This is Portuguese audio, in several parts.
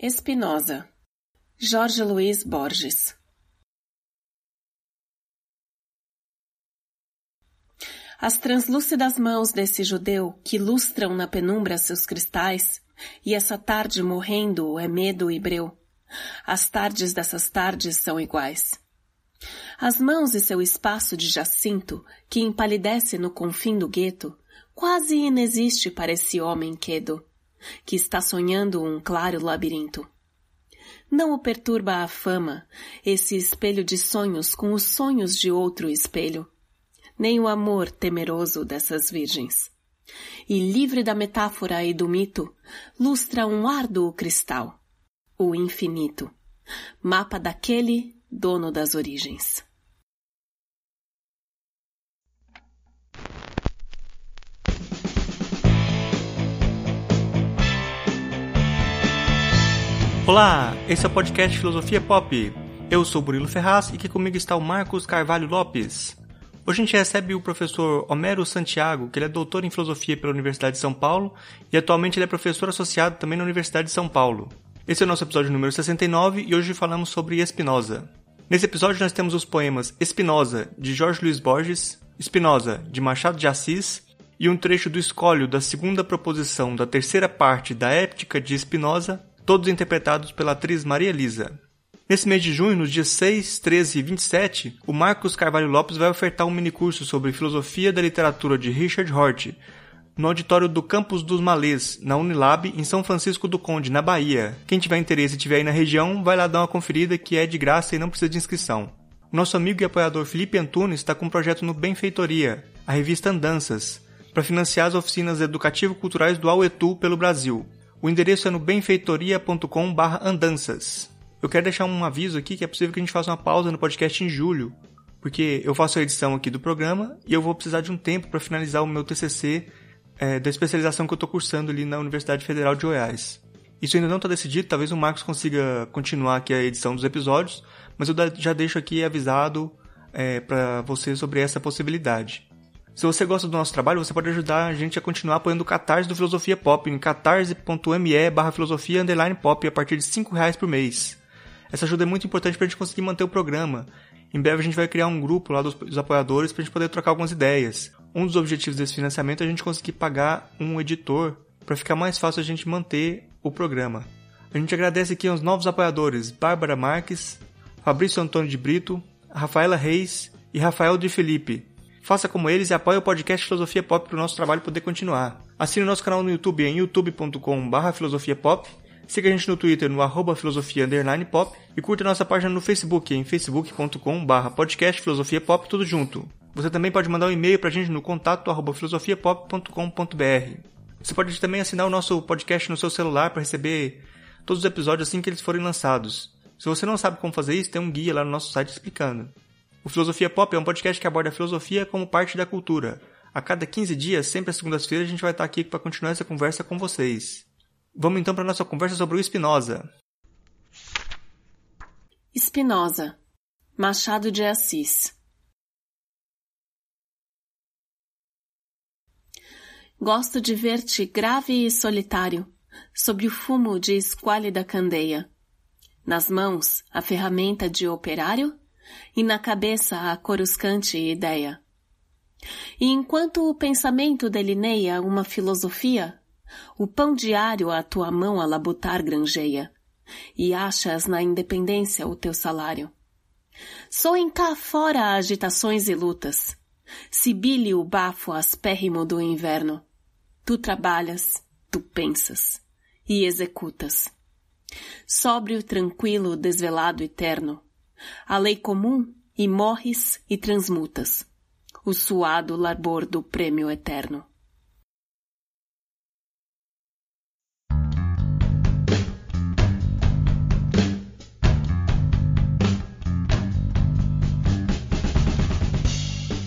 Espinosa, Jorge Luiz Borges As translúcidas mãos desse judeu que lustram na penumbra seus cristais, e essa tarde morrendo é medo e breu. As tardes dessas tardes são iguais. As mãos e seu espaço de jacinto, que empalidece no confim do gueto, quase inexiste para esse homem quedo que está sonhando um claro labirinto. Não o perturba a fama, esse espelho de sonhos com os sonhos de outro espelho, nem o amor temeroso dessas virgens. E livre da metáfora e do mito, lustra um árduo cristal, o infinito, mapa daquele dono das origens. Olá, esse é o podcast Filosofia Pop. Eu sou Burilo Ferraz e aqui comigo está o Marcos Carvalho Lopes. Hoje a gente recebe o professor Homero Santiago, que ele é doutor em filosofia pela Universidade de São Paulo e atualmente ele é professor associado também na Universidade de São Paulo. Esse é o nosso episódio número 69 e hoje falamos sobre Spinoza. Nesse episódio nós temos os poemas Spinoza, de Jorge Luiz Borges, Spinoza, de Machado de Assis, e um trecho do escolho da segunda proposição da terceira parte da Ética de Spinoza, todos interpretados pela atriz Maria Elisa. Nesse mês de junho, nos dias 6, 13 e 27, o Marcos Carvalho Lopes vai ofertar um minicurso sobre filosofia da literatura de Richard Hort, no auditório do Campus dos Malês, na Unilab, em São Francisco do Conde, na Bahia. Quem tiver interesse e estiver aí na região, vai lá dar uma conferida que é de graça e não precisa de inscrição. Nosso amigo e apoiador Felipe Antunes está com um projeto no Benfeitoria, a revista Andanças, para financiar as oficinas educativo-culturais do Auetu pelo Brasil. O endereço é no benfeitoria.com/andanças. Eu quero deixar um aviso aqui que é possível que a gente faça uma pausa no podcast em julho, porque eu faço a edição aqui do programa e eu vou precisar de um tempo para finalizar o meu TCC é, da especialização que eu estou cursando ali na Universidade Federal de Goiás. Isso ainda não está decidido, talvez o Marcos consiga continuar aqui a edição dos episódios, mas eu já deixo aqui avisado é, para você sobre essa possibilidade. Se você gosta do nosso trabalho, você pode ajudar a gente a continuar apoiando o Catarse do Filosofia Pop em catarse.me barra filosofia underline pop a partir de 5 reais por mês. Essa ajuda é muito importante para a gente conseguir manter o programa. Em breve a gente vai criar um grupo lá dos, dos apoiadores para a gente poder trocar algumas ideias. Um dos objetivos desse financiamento é a gente conseguir pagar um editor para ficar mais fácil a gente manter o programa. A gente agradece aqui aos novos apoiadores Bárbara Marques, Fabrício Antônio de Brito, Rafaela Reis e Rafael de Felipe. Faça como eles e apoie o podcast Filosofia Pop para o nosso trabalho poder continuar. Assine o nosso canal no YouTube em youtube.com.br filosofiapop. Siga a gente no Twitter no arroba filosofia pop e curta nossa página no Facebook em facebook.com.br podcast filosofia pop tudo junto. Você também pode mandar um e-mail para a gente no contato arroba filosofiapop.com.br. Você pode também assinar o nosso podcast no seu celular para receber todos os episódios assim que eles forem lançados. Se você não sabe como fazer isso, tem um guia lá no nosso site explicando. O Filosofia Pop é um podcast que aborda a filosofia como parte da cultura. A cada 15 dias, sempre às segundas-feiras, a gente vai estar aqui para continuar essa conversa com vocês. Vamos então para nossa conversa sobre o Spinoza. Spinoza, Machado de Assis. Gosto de ver-te grave e solitário, sob o fumo de esquálida candeia. Nas mãos, a ferramenta de operário e na cabeça a coruscante ideia. E enquanto o pensamento delineia uma filosofia, o pão diário a tua mão a labutar granjeia, e achas na independência o teu salário. Soem cá fora agitações e lutas, sibile o bafo aspérrimo do inverno. Tu trabalhas, tu pensas, e executas. Sóbrio, tranquilo, desvelado, eterno, a lei comum e morres e transmutas, o suado labor do prêmio eterno.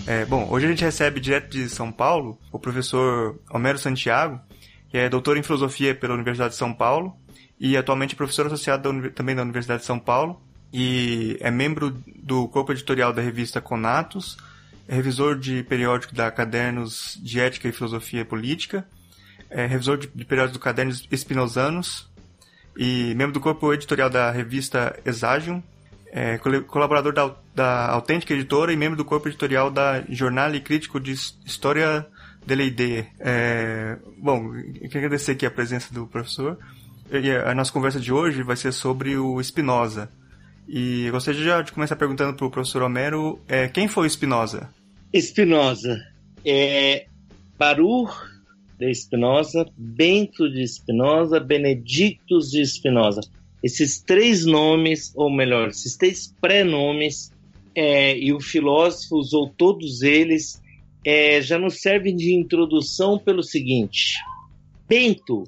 É, bom, hoje a gente recebe direto de São Paulo o professor Homero Santiago, que é doutor em filosofia pela Universidade de São Paulo e atualmente professor associado da, também da Universidade de São Paulo e é membro do corpo editorial da revista Conatos, é revisor de periódico da Cadernos de Ética e Filosofia Política, é revisor de, de periódicos do Cadernos Espinosanos, e membro do corpo editorial da revista Exagium, é, colaborador da, da Autêntica Editora e membro do corpo editorial da Jornal e Crítico de História de Leide. É, bom, quero agradecer aqui a presença do professor. E a nossa conversa de hoje vai ser sobre o Spinoza. E gostaria já de começar perguntando para o professor Homero é, quem foi Spinoza? Spinoza é Baruch de Spinoza, Bento de Spinoza, Benedictus de Spinoza. Esses três nomes, ou melhor, esses três pré-nomes, é, e o filósofo usou todos eles, é, já nos servem de introdução pelo seguinte: Bento,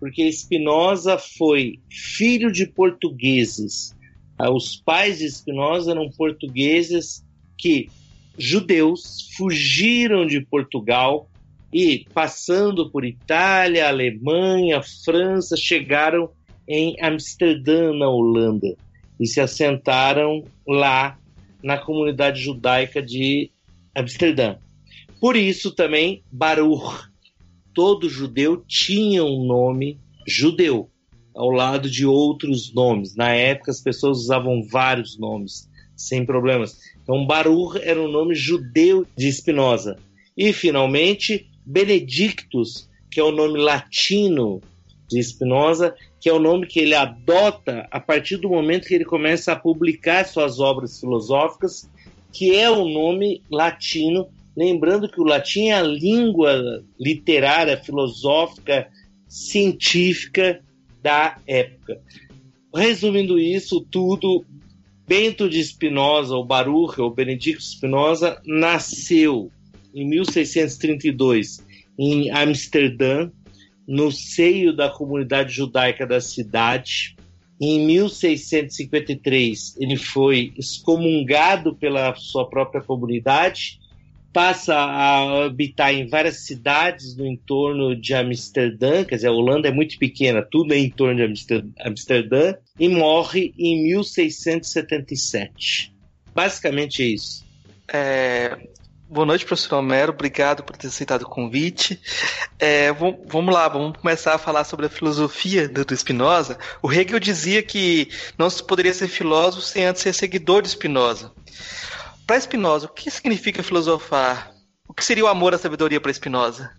porque Spinoza foi filho de portugueses. Ah, os pais de Spinoza eram portugueses que judeus fugiram de Portugal e, passando por Itália, Alemanha, França, chegaram em Amsterdã, na Holanda, e se assentaram lá na comunidade judaica de Amsterdã. Por isso também Baruch, todo judeu tinha um nome judeu, ao lado de outros nomes. Na época as pessoas usavam vários nomes, sem problemas. Então Baruch era um nome judeu de Spinoza. E finalmente Benedictus, que é o nome latino de Spinoza, que é o nome que ele adota a partir do momento que ele começa a publicar suas obras filosóficas, que é o nome latino, lembrando que o latim é a língua literária, filosófica, científica da época. Resumindo isso tudo, Bento de Spinoza, ou Baruch, ou Benedicto Spinoza, nasceu em 1632, em Amsterdã, no seio da comunidade judaica da cidade. Em 1653, ele foi excomungado pela sua própria comunidade, passa a habitar em várias cidades no entorno de Amsterdã, quer dizer, a Holanda é muito pequena, tudo é em torno de Amsterdã, e morre em 1677. Basicamente é isso. É, Boa noite, professor Homero. Obrigado por ter aceitado o convite. É, vamos lá, vamos começar a falar sobre a filosofia do, do Spinoza. O Hegel dizia que não se poderia ser filósofo sem antes ser seguidor de Spinoza. Para Spinoza, o que significa filosofar? O que seria o amor à sabedoria para Spinoza?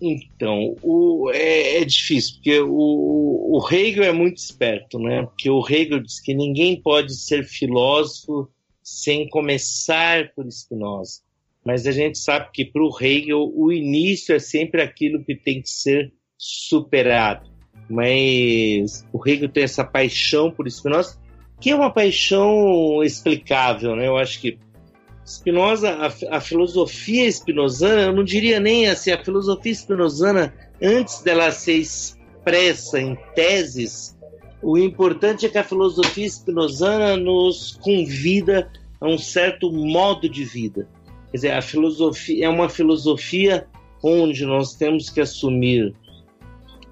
Então, o, é, é, difícil, porque o, o Hegel é muito esperto, né? Porque o Hegel diz que ninguém pode ser filósofo sem começar por Spinoza mas a gente sabe que para o Hegel o início é sempre aquilo que tem que ser superado. Mas o Hegel tem essa paixão por Spinoza, que é uma paixão explicável, né? Eu acho que Spinoza, a, a filosofia spinozana, eu não diria nem assim, a filosofia spinozana, antes dela ser expressa em teses, o importante é que a filosofia spinozana nos convida a um certo modo de vida. Quer dizer, a filosofia é uma filosofia onde nós temos que assumir,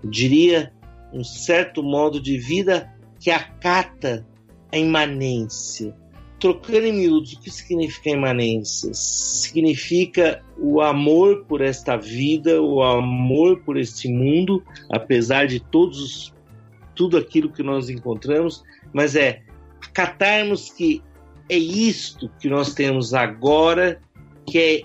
diria, um certo modo de vida que acata a imanência. Trocando em miúdos, o que significa imanência? Significa o amor por esta vida, o amor por este mundo, apesar de todos tudo aquilo que nós encontramos, mas é acatarmos que é isto que nós temos agora que é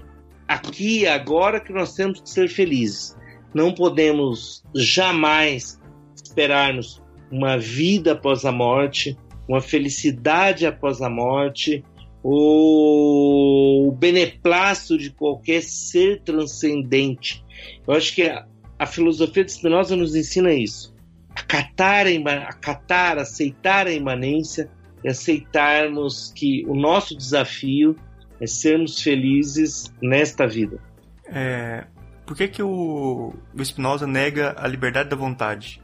aqui agora que nós temos que ser felizes. Não podemos jamais esperarmos uma vida após a morte, uma felicidade após a morte, ou o beneplácito de qualquer ser transcendente. Eu acho que a, a filosofia de Spinoza nos ensina isso. Acatar, acatar, aceitar a imanência e aceitarmos que o nosso desafio é sermos felizes nesta vida. É, por que, que o, o Spinoza nega a liberdade da vontade?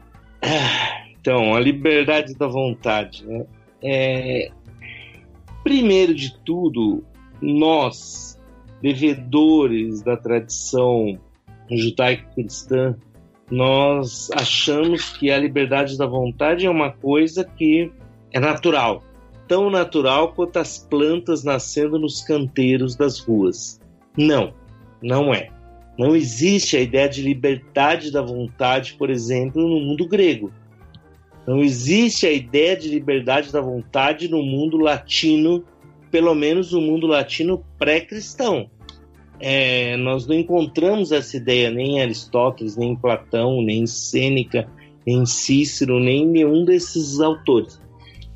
Então, a liberdade da vontade. Né? É, primeiro de tudo, nós, devedores da tradição judaico-cristã, nós achamos que a liberdade da vontade é uma coisa que é natural tão natural quanto as plantas nascendo nos canteiros das ruas. Não, não é. Não existe a ideia de liberdade da vontade, por exemplo, no mundo grego. Não existe a ideia de liberdade da vontade no mundo latino, pelo menos no mundo latino pré-cristão. É, nós não encontramos essa ideia nem em Aristóteles, nem em Platão, nem em Sêneca, nem em Cícero, nem em nenhum desses autores.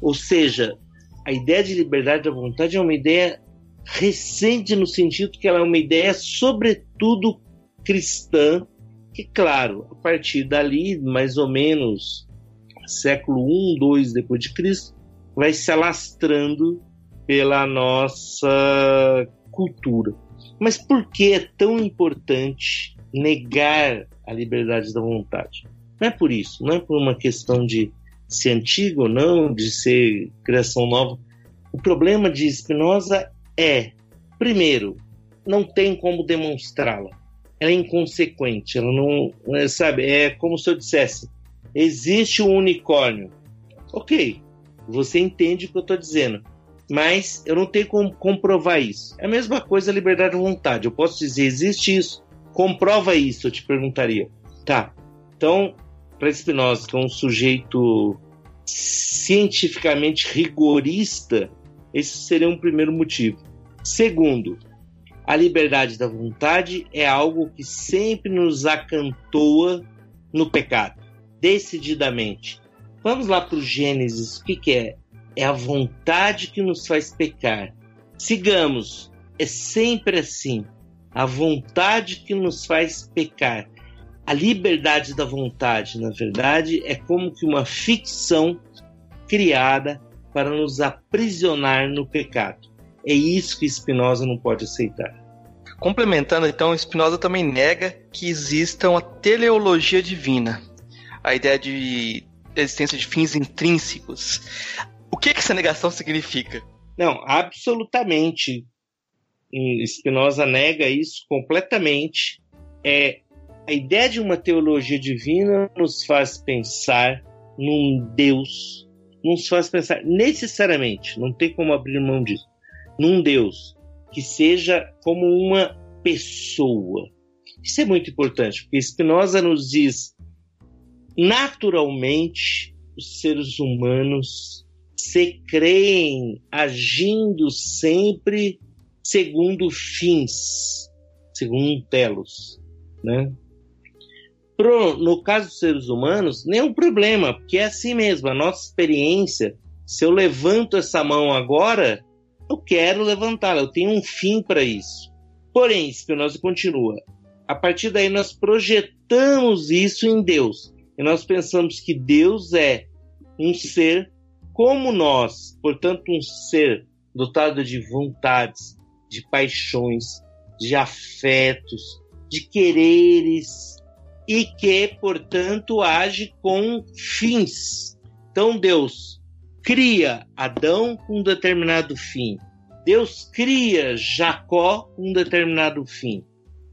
Ou seja, a ideia de liberdade da vontade é uma ideia recente no sentido que ela é uma ideia sobretudo cristã, que claro, a partir dali, mais ou menos século 1, 2 depois de Cristo, vai se alastrando pela nossa cultura. Mas por que é tão importante negar a liberdade da vontade? Não é por isso, não é por uma questão de ser antigo ou não, de ser criação nova. O problema de Spinoza é, primeiro, não tem como demonstrá-la. Ela é inconsequente, ela não, sabe, é como se eu dissesse, existe um unicórnio. Ok, você entende o que eu estou dizendo, mas eu não tenho como comprovar isso. É a mesma coisa a liberdade de vontade. Eu posso dizer, existe isso, comprova isso, eu te perguntaria. Tá, então, para Spinoza, que é um sujeito cientificamente rigorista, esse seria um primeiro motivo. Segundo, a liberdade da vontade é algo que sempre nos acantoa no pecado, decididamente. Vamos lá para o Gênesis. O que, que é? É a vontade que nos faz pecar. Sigamos, é sempre assim. A vontade que nos faz pecar. A liberdade da vontade, na verdade, é como que uma ficção criada para nos aprisionar no pecado. É isso que Spinoza não pode aceitar. Complementando, então, Spinoza também nega que exista uma teleologia divina, a ideia de existência de fins intrínsecos. O que, que essa negação significa? Não, absolutamente. Spinoza nega isso completamente. É a ideia de uma teologia divina nos faz pensar num Deus, nos faz pensar necessariamente, não tem como abrir mão disso, num Deus que seja como uma pessoa. Isso é muito importante, porque Spinoza nos diz naturalmente os seres humanos se creem agindo sempre segundo fins, segundo telos, né? Pro, no caso dos seres humanos, nenhum problema, porque é assim mesmo, a nossa experiência, se eu levanto essa mão agora, eu quero levantá-la, eu tenho um fim para isso. Porém, Spinoza continua, a partir daí nós projetamos isso em Deus, e nós pensamos que Deus é um ser como nós, portanto, um ser dotado de vontades, de paixões, de afetos, de quereres e que, portanto, age com fins. Então, Deus cria Adão com um determinado fim. Deus cria Jacó com um determinado fim.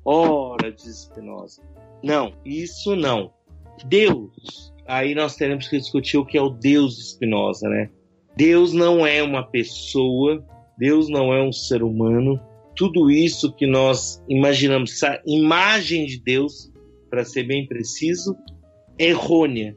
Ora, diz Spinoza. Não, isso não. Deus, aí nós teremos que discutir o que é o Deus de Spinoza, né? Deus não é uma pessoa, Deus não é um ser humano. Tudo isso que nós imaginamos, essa imagem de Deus, para ser bem preciso, é errônea.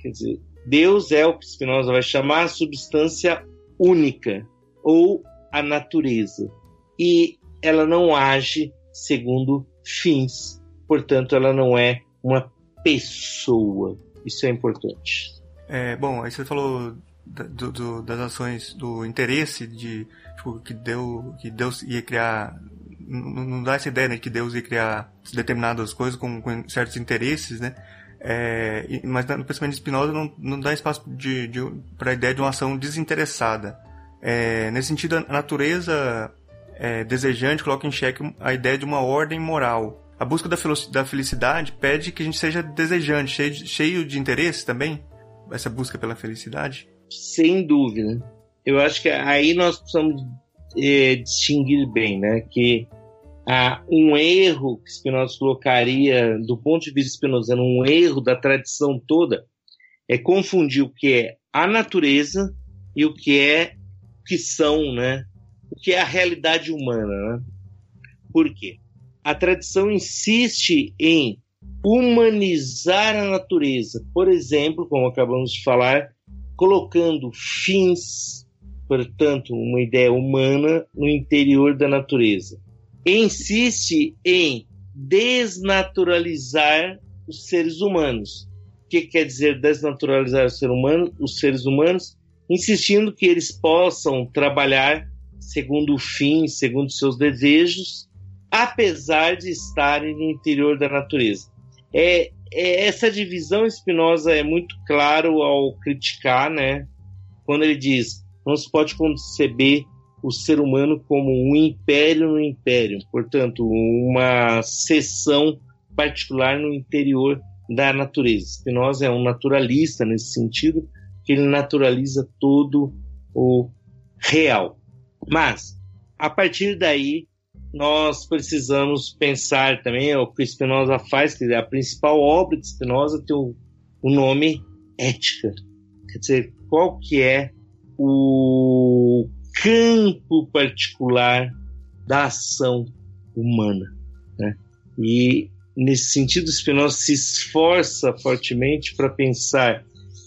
Quer dizer, Deus é o que Spinoza vai chamar a substância única ou a natureza. E ela não age segundo fins. Portanto, ela não é uma pessoa. Isso é importante. É, bom, aí você falou do, do, das ações, do interesse de tipo, que, deu, que Deus ia criar. Não, não dá essa ideia né, que Deus ia criar determinadas coisas com, com certos interesses, né? É, mas no pensamento de Spinoza não, não dá espaço de, de, para a ideia de uma ação desinteressada. É, nesse sentido, a natureza é, desejante coloca em xeque a ideia de uma ordem moral a busca da, da felicidade pede que a gente seja desejante, cheio de, interesse também? Essa busca pela felicidade? Sem dúvida. Eu acho que aí nós precisamos é, distinguir bem, né? Que um erro que Spinoza colocaria, do ponto de vista spinozano, um erro da tradição toda, é confundir o que é a natureza e o que é o que são, né? O que é a realidade humana, né? Por quê? A tradição insiste em humanizar a natureza. Por exemplo, como acabamos de falar, colocando fins, portanto, uma ideia humana no interior da natureza. Insiste em desnaturalizar os seres humanos. O que quer dizer desnaturalizar ser humano, os seres humanos? Insistindo que eles possam trabalhar segundo o fim, segundo seus desejos, apesar de estarem no interior da natureza. É, é, essa divisão Spinoza é muito claro ao criticar, né? Quando ele diz não se pode conceber o ser humano como um império no império, portanto, uma seção particular no interior da natureza. Spinoza é um naturalista nesse sentido, que ele naturaliza todo o real. Mas, a partir daí, nós precisamos pensar também é o que Spinoza faz, que a principal obra de Spinoza tem o, o nome ética. Quer dizer, qual que é o campo particular da ação humana. Né? E, nesse sentido, Spinoza se esforça fortemente para pensar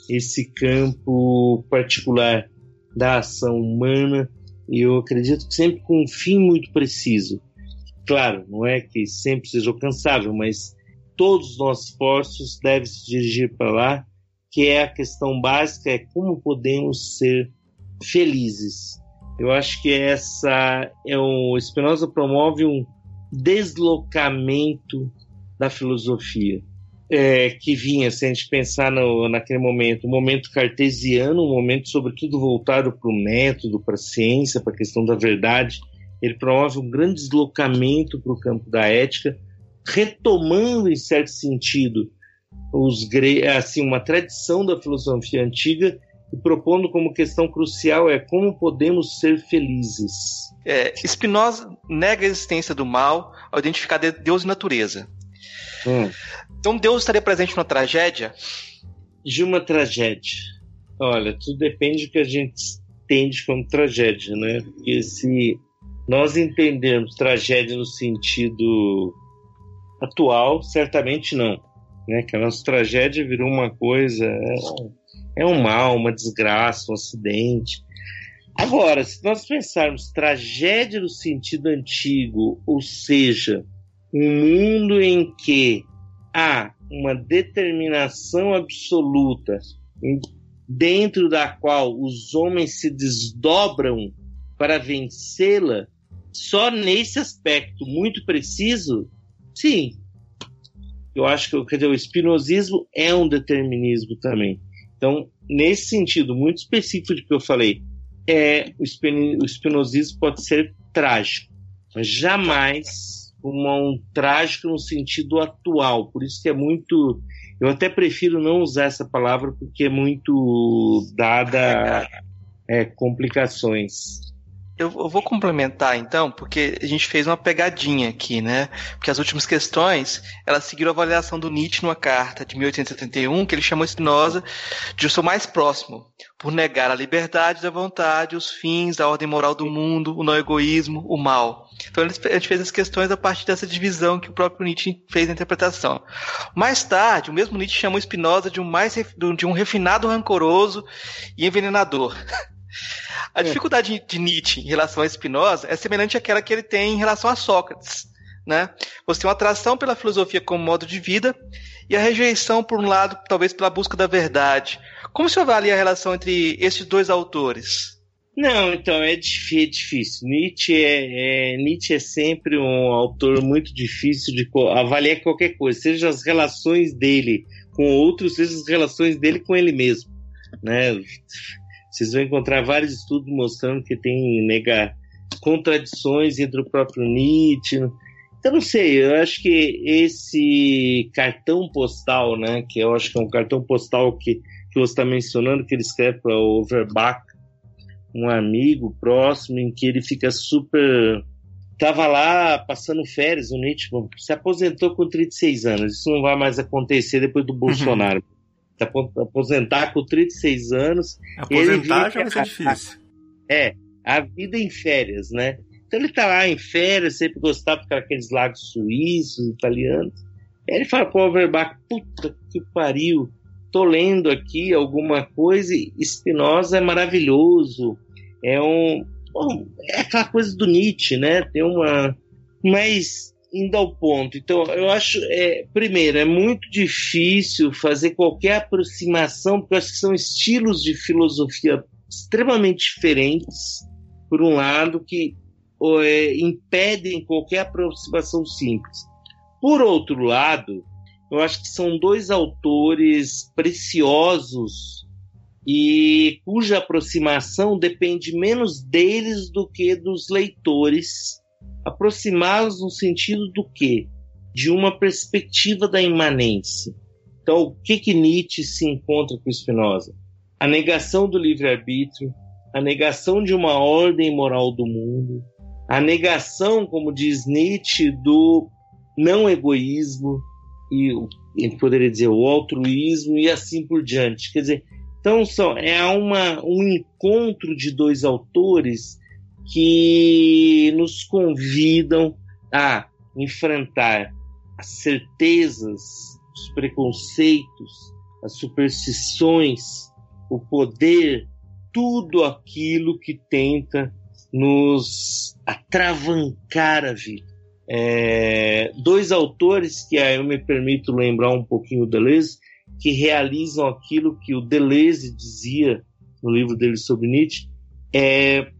esse campo particular da ação humana e eu acredito que sempre com um fim muito preciso. Claro, não é que sempre seja alcançável, mas todos os nossos esforços devem se dirigir para lá, que é a questão básica, é como podemos ser felizes. Eu acho que essa é o Spinoza promove um deslocamento da filosofia é, que vinha, se a gente pensar no, naquele momento, um momento cartesiano, um momento sobretudo voltado para o método, para a ciência, para a questão da verdade. Ele promove um grande deslocamento para o campo da ética, retomando, em certo sentido, os assim uma tradição da filosofia antiga e propondo como questão crucial é como podemos ser felizes. É, Spinoza nega a existência do mal ao identificar Deus e natureza. Hum. Então Deus estaria presente numa tragédia? De uma tragédia. Olha, tudo depende do que a gente entende como tragédia, né? Porque se nós entendermos tragédia no sentido atual, certamente não. Né? Que a nossa tragédia virou uma coisa. É, é um mal, uma desgraça, um acidente. Agora, se nós pensarmos tragédia no sentido antigo, ou seja, um mundo em que há uma determinação absoluta dentro da qual os homens se desdobram para vencê-la, só nesse aspecto muito preciso, sim. Eu acho que dizer, o espinosismo é um determinismo também. Então, nesse sentido muito específico de que eu falei, é o espinosismo pode ser trágico, mas jamais um, um trágico no sentido atual. Por isso que é muito. Eu até prefiro não usar essa palavra porque é muito dada é, complicações. Eu, vou complementar então, porque a gente fez uma pegadinha aqui, né? Porque as últimas questões, elas seguiram a avaliação do Nietzsche numa carta de 1871, que ele chamou Spinoza de o seu mais próximo, por negar a liberdade da vontade, os fins, a ordem moral do mundo, o não egoísmo, o mal. Então a gente fez as questões a partir dessa divisão que o próprio Nietzsche fez na interpretação. Mais tarde, o mesmo Nietzsche chamou Spinoza de um, mais, de um refinado rancoroso e envenenador. A é. dificuldade de Nietzsche em relação a Spinoza é semelhante àquela que ele tem em relação a Sócrates. Né? Você tem uma atração pela filosofia como modo de vida e a rejeição, por um lado, talvez pela busca da verdade. Como se avalia a relação entre esses dois autores? Não, então é, difícil. Nietzsche é, é, Nietzsche é sempre um autor muito difícil de avaliar qualquer coisa, seja as relações dele com outros, seja as relações dele com ele mesmo. Né? Vocês vão encontrar vários estudos mostrando que tem nega, contradições entre o próprio Nietzsche. Então, não sei, eu acho que esse cartão postal, né, que eu acho que é um cartão postal que, que você está mencionando, que ele escreve para o Overbach, um amigo próximo, em que ele fica super. Tava lá passando férias, o Nietzsche se aposentou com 36 anos. Isso não vai mais acontecer depois do uhum. Bolsonaro. Uhum aposentar com 36 anos. Aposentar já vai ser difícil. É, a vida em férias, né? Então ele tá lá em férias, sempre gostava de ficar aqueles lagos suíços, italianos. Ele fala para o Overbach, puta que pariu, tô lendo aqui alguma coisa e Spinoza é maravilhoso. É um, bom, é aquela coisa do Nietzsche, né? Tem uma, mas indo ao ponto. Então, eu acho, é, primeiro, é muito difícil fazer qualquer aproximação, porque eu acho que são estilos de filosofia extremamente diferentes, por um lado, que é, impedem qualquer aproximação simples. Por outro lado, eu acho que são dois autores preciosos e cuja aproximação depende menos deles do que dos leitores. Aproximá-los no sentido do quê? De uma perspectiva da imanência. Então, o que que Nietzsche se encontra com Spinoza? A negação do livre-arbítrio, a negação de uma ordem moral do mundo, a negação, como diz Nietzsche, do não egoísmo, e ele poderia dizer o altruísmo e assim por diante. Quer dizer, então são, é uma, um encontro de dois autores que nos convidam a enfrentar as certezas, os preconceitos, as superstições, o poder, tudo aquilo que tenta nos atravancar a vida. É, dois autores que eu me permito lembrar um pouquinho o Deleuze, que realizam aquilo que o Deleuze dizia no livro dele sobre Nietzsche, é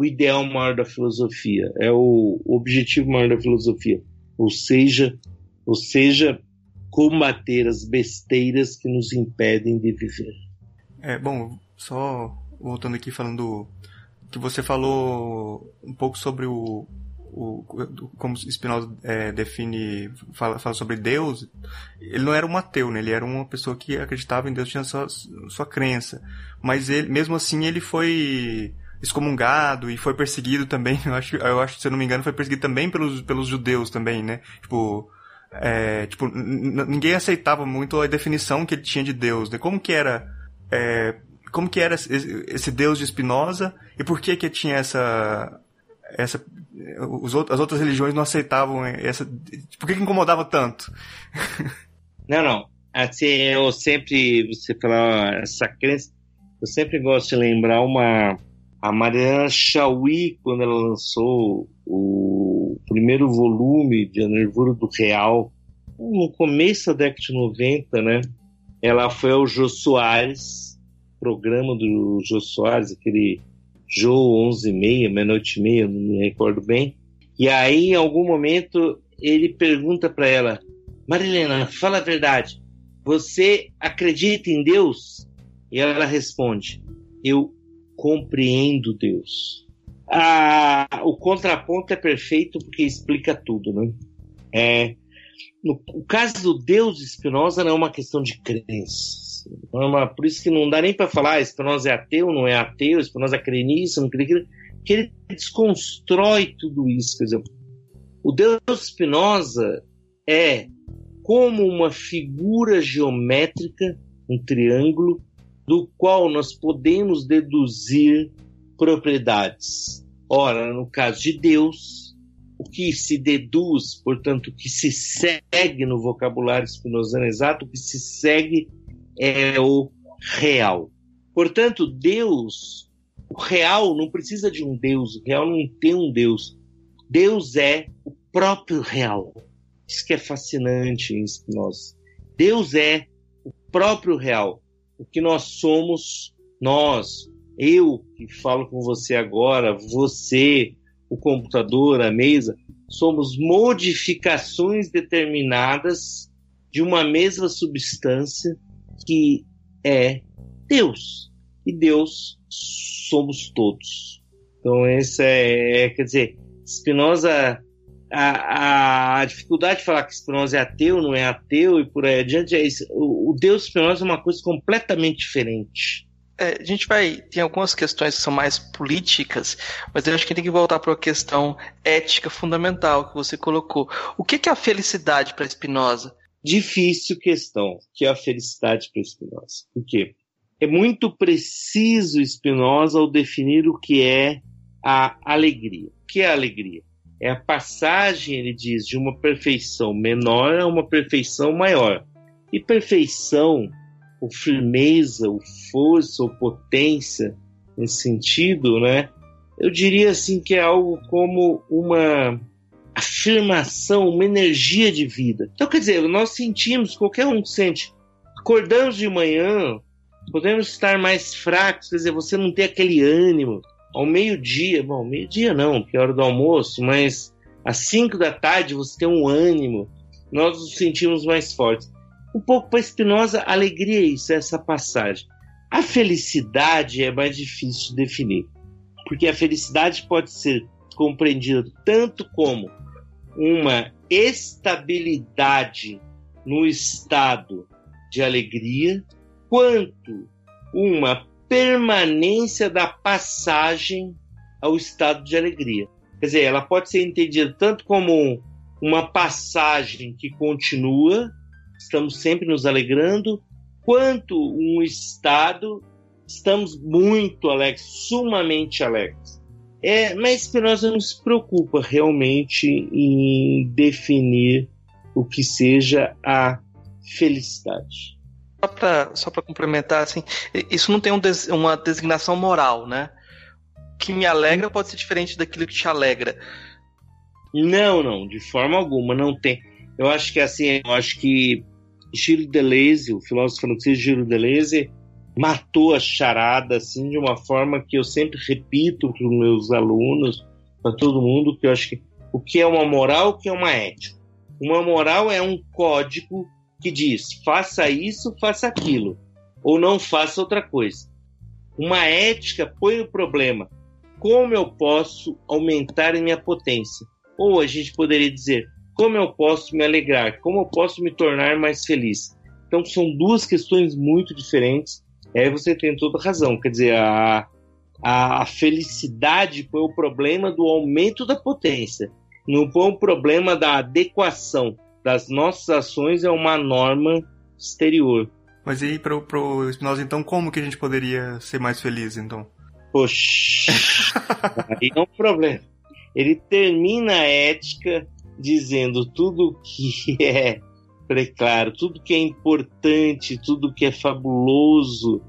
o ideal maior da filosofia, é o objetivo maior da filosofia, ou seja, ou seja, combater as besteiras que nos impedem de viver. É, bom, só voltando aqui falando que você falou um pouco sobre o, o, como Spinoza é, define, fala, fala, sobre Deus, ele não era um ateu, né? Ele era uma pessoa que acreditava em Deus, tinha sua, sua crença. Mas ele, mesmo assim, ele foi excomungado e foi perseguido também. Eu acho, eu acho, se eu não me engano, foi perseguido também pelos, pelos judeus também, né? Tipo, é, tipo, ninguém aceitava muito a definição que ele tinha de Deus, né? Como que era, é, como que era esse, esse Deus de Spinoza e por que que tinha essa essa os, as outras religiões não aceitavam essa. Por que, que incomodava tanto? Não, não. Assim, eu sempre, você falar essa crença, eu sempre gosto de lembrar uma. A Mariana Chauí, quando ela lançou o primeiro volume de A Nervura do Real, no começo da década de 90, né? Ela foi ao Jô Soares, programa do Jô Soares, aquele Joe 11 e meia, meia-noite e meia, não me recordo bem. E aí, em algum momento, ele pergunta para ela: Marilena, fala a verdade, você acredita em Deus? E ela responde: Eu compreendo Deus. Ah, o contraponto é perfeito porque explica tudo, né? É, no, o caso do Deus Espinosa não é uma questão de crença uma, por isso que não dá nem para falar ah, Spinoza é ateu, não é ateu, Spinoza crê nisso, não crê que ele desconstrói tudo isso. Quer dizer, o Deus Spinoza é como uma figura geométrica, um triângulo, do qual nós podemos deduzir propriedades. Ora, no caso de Deus, o que se deduz, portanto, o que se segue no vocabulário spinozano exato, o que se segue é o real. Portanto, Deus, o real não precisa de um Deus, o real não tem um Deus. Deus é o próprio real. Isso que é fascinante em nós. Deus é o próprio real. O que nós somos, nós, eu que falo com você agora, você, o computador, a mesa, somos modificações determinadas de uma mesma substância que é Deus. E Deus somos todos. Então, esse é, é quer dizer, Spinoza, a, a, dificuldade de falar que Spinoza é ateu, não é ateu e por aí adiante, é isso. O, o Deus Spinoza é uma coisa completamente diferente. É, a gente vai. Tem algumas questões que são mais políticas, mas eu acho que tem que voltar para a questão ética fundamental que você colocou. O que, que é a felicidade para Spinoza? difícil questão, que é a felicidade para Spinoza. Por quê? É muito preciso Spinoza ao definir o que é a alegria. O que é a alegria? É a passagem, ele diz, de uma perfeição menor a uma perfeição maior. E perfeição, ou firmeza, ou força, ou potência, nesse sentido, né? Eu diria assim que é algo como uma afirmação, uma energia de vida. Então, quer dizer, nós sentimos, qualquer um sente, acordamos de manhã, podemos estar mais fracos, quer dizer, você não tem aquele ânimo, ao meio-dia, bom, meio-dia não, que é hora do almoço, mas às 5 da tarde você tem um ânimo, nós nos sentimos mais fortes. Um pouco para Spinoza, alegria é isso, é essa passagem. A felicidade é mais difícil de definir, porque a felicidade pode ser compreendida tanto como uma estabilidade no estado de alegria, quanto uma permanência da passagem ao estado de alegria. Quer dizer, ela pode ser entendida tanto como uma passagem que continua, estamos sempre nos alegrando, quanto um estado, estamos muito alegres, sumamente alegres. É, mas Spinoza não se preocupa realmente em definir o que seja a felicidade só para só complementar, assim, isso não tem um des, uma designação moral, né? O que me alegra pode ser diferente daquilo que te alegra. Não, não, de forma alguma, não tem. Eu acho que assim, eu acho que Giro Deleuze, o filósofo francês Giro Deleuze, matou a charada assim de uma forma que eu sempre repito para os meus alunos, para todo mundo, que eu acho que o que é uma moral, o que é uma ética. Uma moral é um código que diz faça isso, faça aquilo, ou não faça outra coisa. Uma ética põe o problema: como eu posso aumentar minha potência? Ou a gente poderia dizer: como eu posso me alegrar? Como eu posso me tornar mais feliz? Então são duas questões muito diferentes. Aí você tem toda razão. Quer dizer, a, a, a felicidade põe o problema do aumento da potência, não põe o problema da adequação das nossas ações é uma norma exterior. Mas e aí, pro, pro Spinoza, então, como que a gente poderia ser mais feliz, então? Poxa, aí é um problema. Ele termina a ética dizendo tudo que é preclaro, tudo que é importante, tudo que é fabuloso,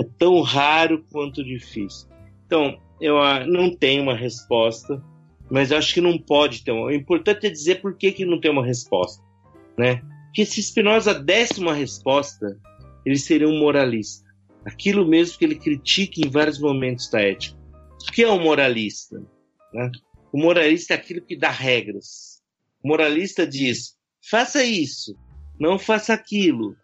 é tão raro quanto difícil. Então, eu ah, não tenho uma resposta mas eu acho que não pode ter uma. O importante é dizer por que, que não tem uma resposta, né? Porque se Spinoza desse uma resposta, ele seria um moralista. Aquilo mesmo que ele critica em vários momentos da ética. O que é um moralista? Né? O moralista é aquilo que dá regras. O moralista diz: faça isso, não faça aquilo,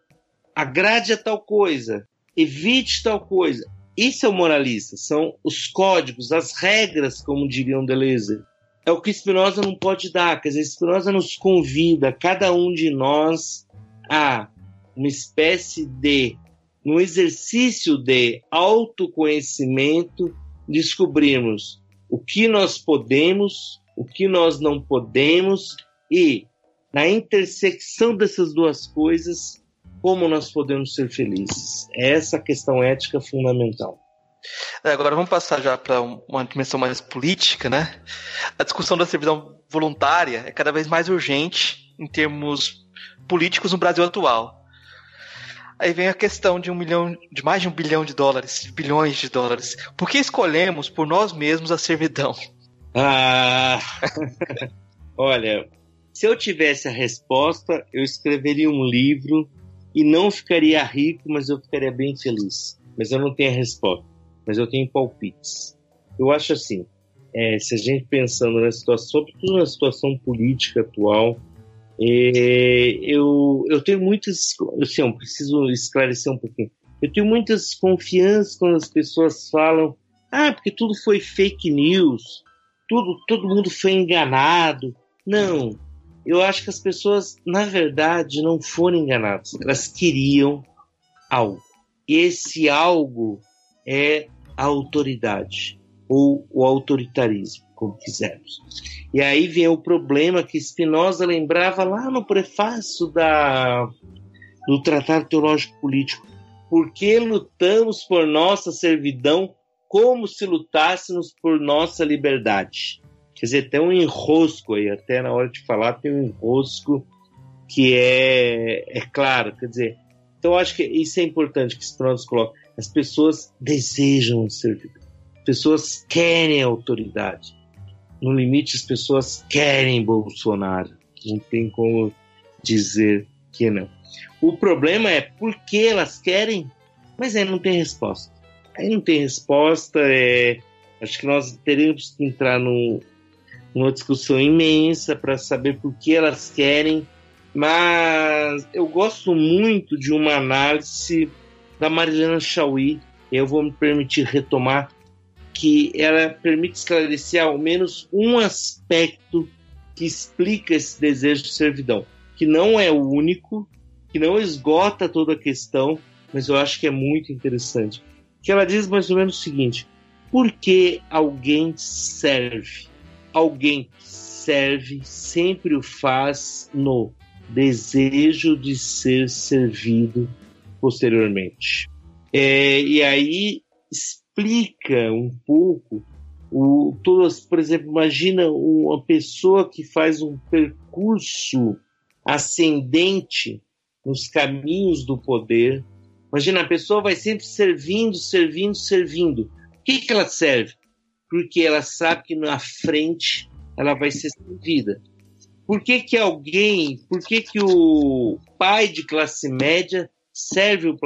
agrade a tal coisa, evite tal coisa. Isso é o moralista, são os códigos, as regras, como diriam Deleuze é o que Spinoza não pode dar. Quer dizer, Spinoza nos convida, cada um de nós, a uma espécie de, no exercício de autoconhecimento, descobrirmos o que nós podemos, o que nós não podemos e, na intersecção dessas duas coisas, como nós podemos ser felizes. É essa a questão ética fundamental. É, agora vamos passar já para uma dimensão mais política, né? A discussão da servidão voluntária é cada vez mais urgente em termos políticos no Brasil atual. Aí vem a questão de um milhão, de mais de um bilhão de dólares, bilhões de dólares. Por que escolhemos por nós mesmos a servidão? Ah, olha, se eu tivesse a resposta, eu escreveria um livro e não ficaria rico, mas eu ficaria bem feliz. Mas eu não tenho a resposta mas eu tenho palpites. Eu acho assim, é, se a gente pensando na situação, sobretudo na situação política atual, é, eu, eu tenho muitas, assim, eu preciso esclarecer um pouquinho. Eu tenho muitas confianças quando as pessoas falam, ah, porque tudo foi fake news, tudo, todo mundo foi enganado. Não, eu acho que as pessoas, na verdade, não foram enganadas. Elas queriam algo. E esse algo é a autoridade ou o autoritarismo, como quisermos. E aí vem o problema que Spinoza lembrava lá no prefácio da, do Tratado Teológico Político. Porque lutamos por nossa servidão como se lutássemos por nossa liberdade. Quer dizer, tem um enrosco aí, até na hora de falar tem um enrosco que é, é claro, quer dizer, então acho que isso é importante que Spinoza coloca. As pessoas desejam servir, as pessoas querem autoridade. No limite, as pessoas querem Bolsonaro. Não tem como dizer que não. O problema é por que elas querem, mas aí não tem resposta. Aí não tem resposta. É... Acho que nós teremos que entrar num, numa discussão imensa para saber por que elas querem. Mas eu gosto muito de uma análise da Marilena Chauí. Eu vou me permitir retomar que ela permite esclarecer ao menos um aspecto que explica esse desejo de servidão, que não é o único, que não esgota toda a questão, mas eu acho que é muito interessante. Que ela diz mais ou menos o seguinte: por que alguém serve? Alguém serve sempre o faz no desejo de ser servido posteriormente. É, e aí explica um pouco o, todas, por exemplo, imagina uma pessoa que faz um percurso ascendente nos caminhos do poder. Imagina, a pessoa vai sempre servindo, servindo, servindo. Por que, que ela serve? Porque ela sabe que na frente ela vai ser servida. Por que, que alguém, por que, que o pai de classe média serve o,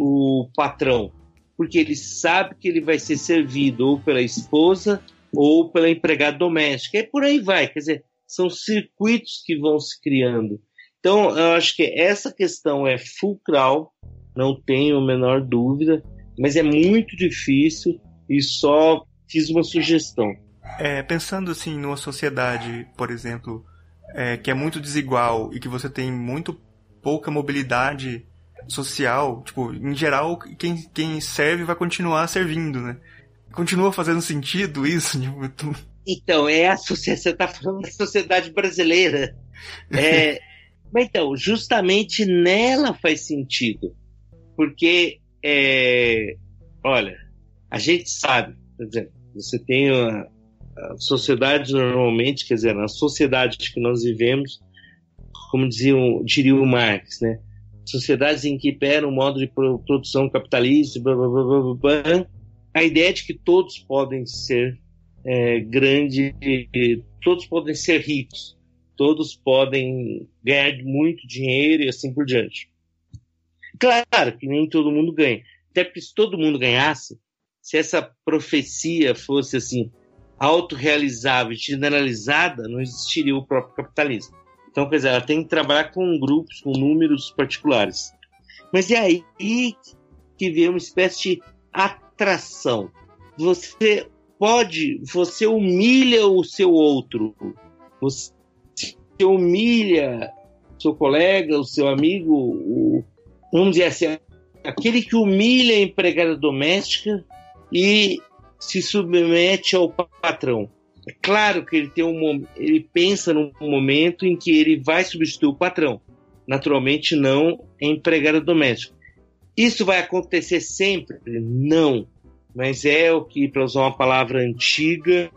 o patrão? porque ele sabe que ele vai ser servido ou pela esposa ou pela empregada doméstica. E por aí vai, quer dizer, são circuitos que vão se criando. Então, eu acho que essa questão é fulcral, não tenho a menor dúvida, mas é muito difícil e só fiz uma sugestão. É, pensando assim numa sociedade, por exemplo, é, que é muito desigual e que você tem muito pouca mobilidade social, tipo, em geral, quem, quem serve vai continuar servindo, né? Continua fazendo sentido isso? Tipo, então, é a sociedade, você está falando da sociedade brasileira. É, mas então, justamente nela faz sentido. Porque, é, olha, a gente sabe, por exemplo, você tem a, a sociedade normalmente, quer dizer, na sociedade que nós vivemos, como dizia, diria o Marx, né? Sociedades em que impera um modo de produção capitalista, blá, blá, blá, blá, a ideia de que todos podem ser é, grandes, todos podem ser ricos, todos podem ganhar muito dinheiro e assim por diante. Claro que nem todo mundo ganha. Até porque se todo mundo ganhasse, se essa profecia fosse assim autorrealizável e generalizada, não existiria o próprio capitalismo. Então, quer dizer, ela tem que trabalhar com grupos, com números particulares. Mas é aí que vem uma espécie de atração. Você pode, você humilha o seu outro, você humilha seu colega, o seu amigo, o, vamos dizer assim, aquele que humilha a empregada doméstica e se submete ao patrão. É claro que ele tem um ele pensa num momento em que ele vai substituir o patrão. Naturalmente não é empregada doméstica. Isso vai acontecer sempre? Não. Mas é o que, para usar uma palavra antiga,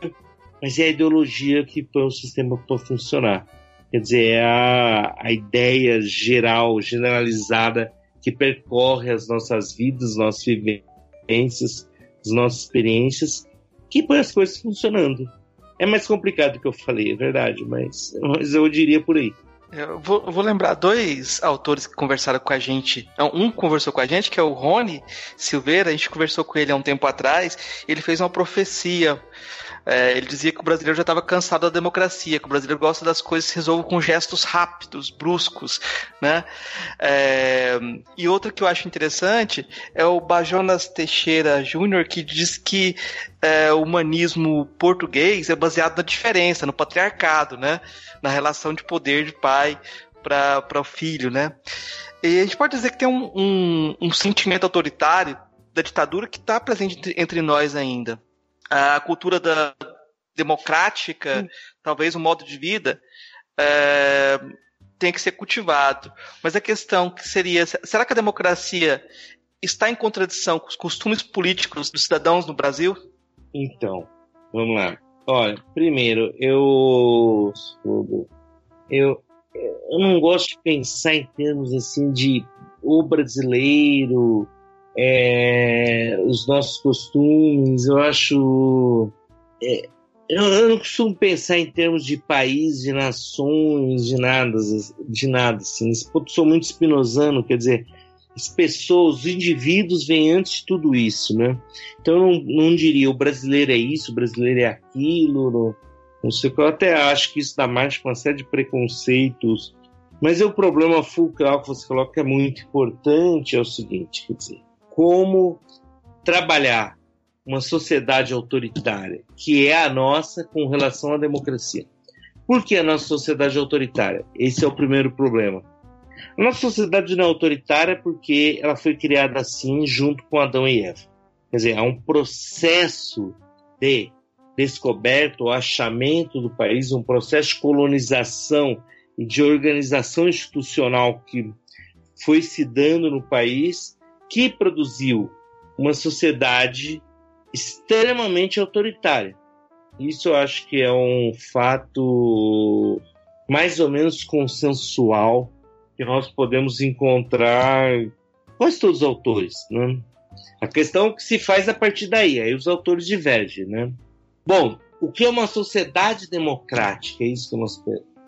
mas é a ideologia que põe o sistema para funcionar. Quer dizer, é a, a ideia geral, generalizada, que percorre as nossas vidas, nossas vivências, as nossas experiências, que põe as coisas funcionando. É mais complicado do que eu falei, é verdade, mas, mas eu diria por aí. Eu vou, vou, lembrar dois autores que conversaram com a gente. Um conversou com a gente, que é o Rony Silveira. A gente conversou com ele há um tempo atrás. Ele fez uma profecia é, ele dizia que o brasileiro já estava cansado da democracia, que o brasileiro gosta das coisas que se resolvam com gestos rápidos, bruscos, né? É, e outra que eu acho interessante é o Bajonas Teixeira Júnior, que diz que é, o humanismo português é baseado na diferença, no patriarcado, né? Na relação de poder de pai para o filho, né? E a gente pode dizer que tem um, um, um sentimento autoritário da ditadura que está presente entre nós ainda a cultura da democrática, talvez o um modo de vida, é, tem que ser cultivado. Mas a questão que seria, será que a democracia está em contradição com os costumes políticos dos cidadãos no Brasil? Então, vamos lá. Olha, primeiro, eu. Eu, eu não gosto de pensar em termos assim de o brasileiro, é, os nossos costumes. Eu acho. É, eu, eu, não costumo pensar em termos de país, de nações, de nada, de nada. Assim. Eu sou muito espinosano, quer dizer, as pessoas, os indivíduos vêm antes de tudo isso, né? Então eu não, não diria o brasileiro é isso, o brasileiro é aquilo, não, não sei. Eu até acho que isso dá mais com uma série de preconceitos. Mas é o problema fulcral que você coloca que é muito importante é o seguinte, quer dizer, como trabalhar uma sociedade autoritária, que é a nossa com relação à democracia. Por que a nossa sociedade autoritária? Esse é o primeiro problema. A nossa sociedade não é autoritária porque ela foi criada assim junto com Adão e Eva. Quer dizer, há um processo de descoberta ou achamento do país, um processo de colonização e de organização institucional que foi se dando no país, que produziu uma sociedade extremamente autoritária. Isso eu acho que é um fato mais ou menos consensual que nós podemos encontrar quase todos os autores, né? A questão é que se faz a partir daí, aí os autores divergem, né? Bom, o que é uma sociedade democrática? É isso que nós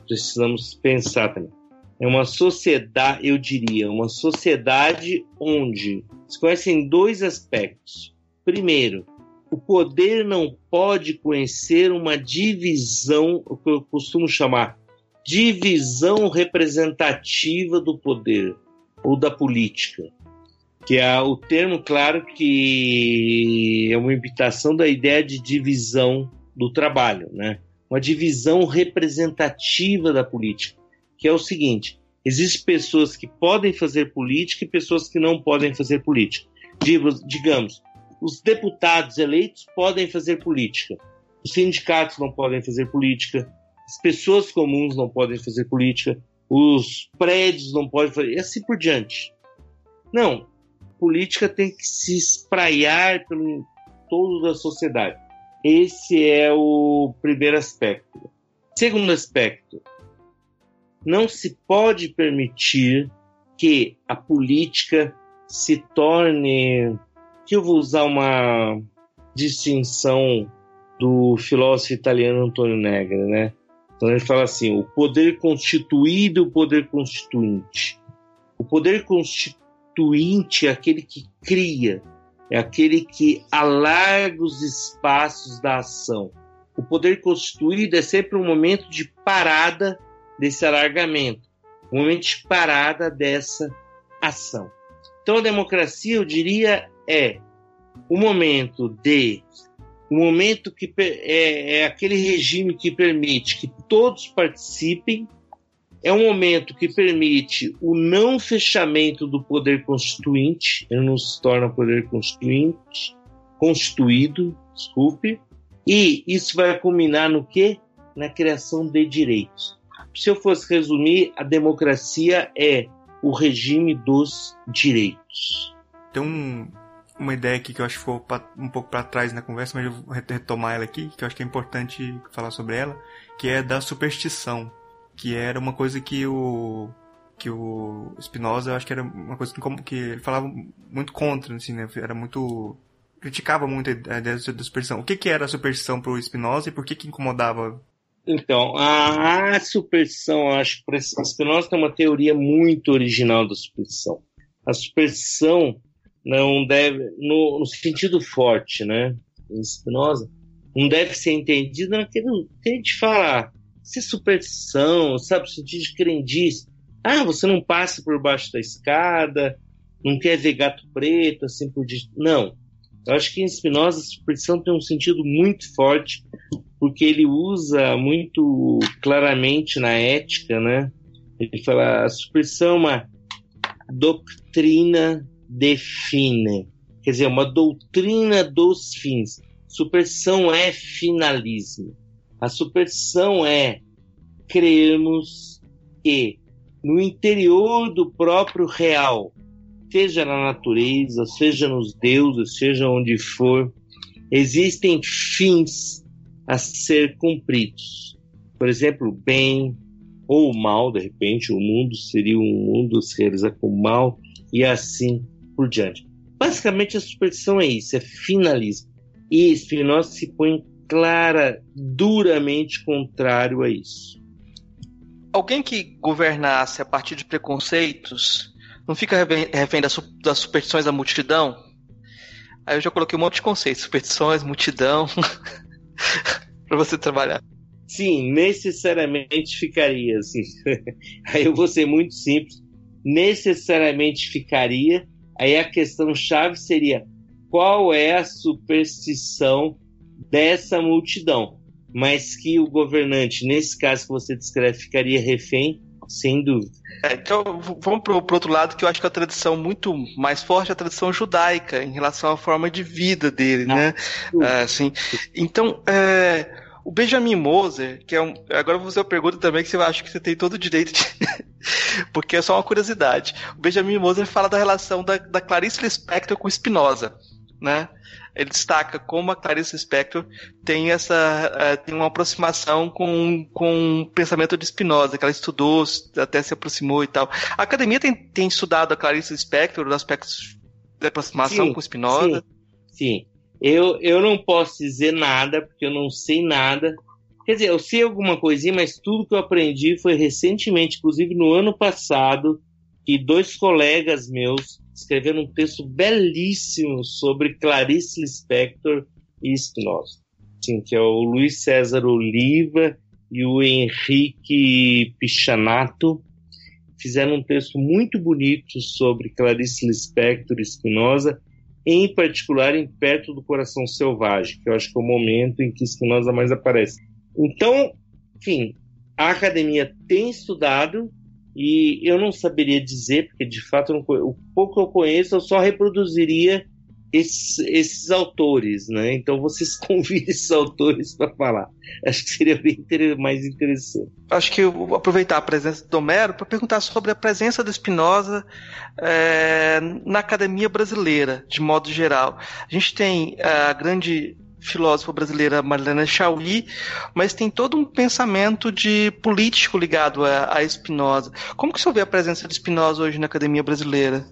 precisamos pensar também. É uma sociedade, eu diria, uma sociedade onde se conhecem dois aspectos. Primeiro, o poder não pode conhecer uma divisão, o que eu costumo chamar divisão representativa do poder ou da política, que é o termo, claro, que é uma imitação da ideia de divisão do trabalho, né? Uma divisão representativa da política, que é o seguinte: existem pessoas que podem fazer política e pessoas que não podem fazer política. Digamos, os deputados eleitos podem fazer política, os sindicatos não podem fazer política, as pessoas comuns não podem fazer política, os prédios não podem fazer, e assim por diante. Não, política tem que se espraiar pelo todo da sociedade. Esse é o primeiro aspecto. Segundo aspecto, não se pode permitir que a política se torne. Que eu vou usar uma distinção do filósofo italiano Antonio Negri, né? Então ele fala assim: o poder constituído e o poder constituinte. O poder constituinte é aquele que cria, é aquele que alarga os espaços da ação. O poder constituído é sempre um momento de parada desse alargamento, um momento de parada dessa ação. Então a democracia, eu diria, é o momento de o momento que é, é aquele regime que permite que todos participem, é um momento que permite o não fechamento do poder constituinte, ele não se torna poder constituinte, constituído, desculpe, e isso vai culminar no quê? Na criação de direitos. Se eu fosse resumir, a democracia é o regime dos direitos. Tem um, uma ideia aqui que eu acho que ficou um pouco para trás na conversa, mas eu vou retomar ela aqui, que eu acho que é importante falar sobre ela, que é da superstição, que era uma coisa que o que o Spinoza, eu acho que era uma coisa que, que ele falava muito contra, assim, né? Era muito criticava muito a ideia da superstição. O que que era a superstição para o Spinoza e por que que incomodava? Então, a, a superstição, acho que Spinoza tem uma teoria muito original da superstição. A superstição não deve, no, no sentido forte, né, Spinoza, não deve ser entendido naquele que a gente fala, se é superstição, sabe, sentido de crendice. Ah, você não passa por baixo da escada, não quer ver gato preto, assim por diante. Não. Eu acho que em Spinoza a superstição tem um sentido muito forte, porque ele usa muito claramente na ética, né? Ele fala, a superstição é uma doutrina define, quer dizer, uma doutrina dos fins. Superstição é finalismo. A superstição é crermos que no interior do próprio real, seja na natureza, seja nos deuses, seja onde for, existem fins a ser cumpridos. Por exemplo, o bem ou o mal, de repente, o mundo seria um mundo se realizar com mal e assim por diante. Basicamente, a superstição é isso, é finalismo. E Spinoza se põe clara, duramente contrário a isso. Alguém que governasse a partir de preconceitos não fica refém das, das superstições da multidão? Aí eu já coloquei um monte de conceitos, superstições, multidão, para você trabalhar. Sim, necessariamente ficaria assim. Aí eu vou ser muito simples. Necessariamente ficaria. Aí a questão chave seria qual é a superstição dessa multidão? Mas que o governante, nesse caso que você descreve, ficaria refém, sem dúvida. É, então, vamos para o outro lado, que eu acho que a tradição muito mais forte é a tradição judaica, em relação à forma de vida dele, ah, né? É, assim, então, é, o Benjamin Moser, que é um. Agora eu vou fazer uma pergunta também que você acha que você tem todo o direito de. Porque é só uma curiosidade. O Benjamin Moser fala da relação da, da Clarice Lispector com Spinoza, né? Ele destaca como a Clarice Lispector tem essa uh, tem uma aproximação com, com o pensamento de Spinoza, que ela estudou, até se aproximou e tal. A academia tem, tem estudado a Clarice Lispector, os aspectos de aproximação sim, com Spinoza? Sim, sim. Eu, eu não posso dizer nada, porque eu não sei nada. Quer dizer, eu sei alguma coisinha, mas tudo que eu aprendi foi recentemente, inclusive no ano passado, que dois colegas meus escreveram um texto belíssimo sobre Clarice Lispector e Spinoza. Sim, que é o Luiz César Oliva e o Henrique Pichanato. Fizeram um texto muito bonito sobre Clarice Lispector e Spinoza em particular em Perto do Coração Selvagem, que eu acho que é o momento em que Spinoza mais aparece. Então, enfim, a academia tem estudado e eu não saberia dizer, porque de fato o pouco que eu conheço eu só reproduziria esses, esses autores, né? Então vocês convidem esses autores para falar. Acho que seria bem mais interessante. Acho que eu vou aproveitar a presença do Homero para perguntar sobre a presença do Spinoza é, na academia brasileira, de modo geral. A gente tem a grande filósofa brasileira Marlene Chauí, mas tem todo um pensamento de político ligado a, a Spinoza. Como que você vê a presença de Spinoza hoje na academia brasileira?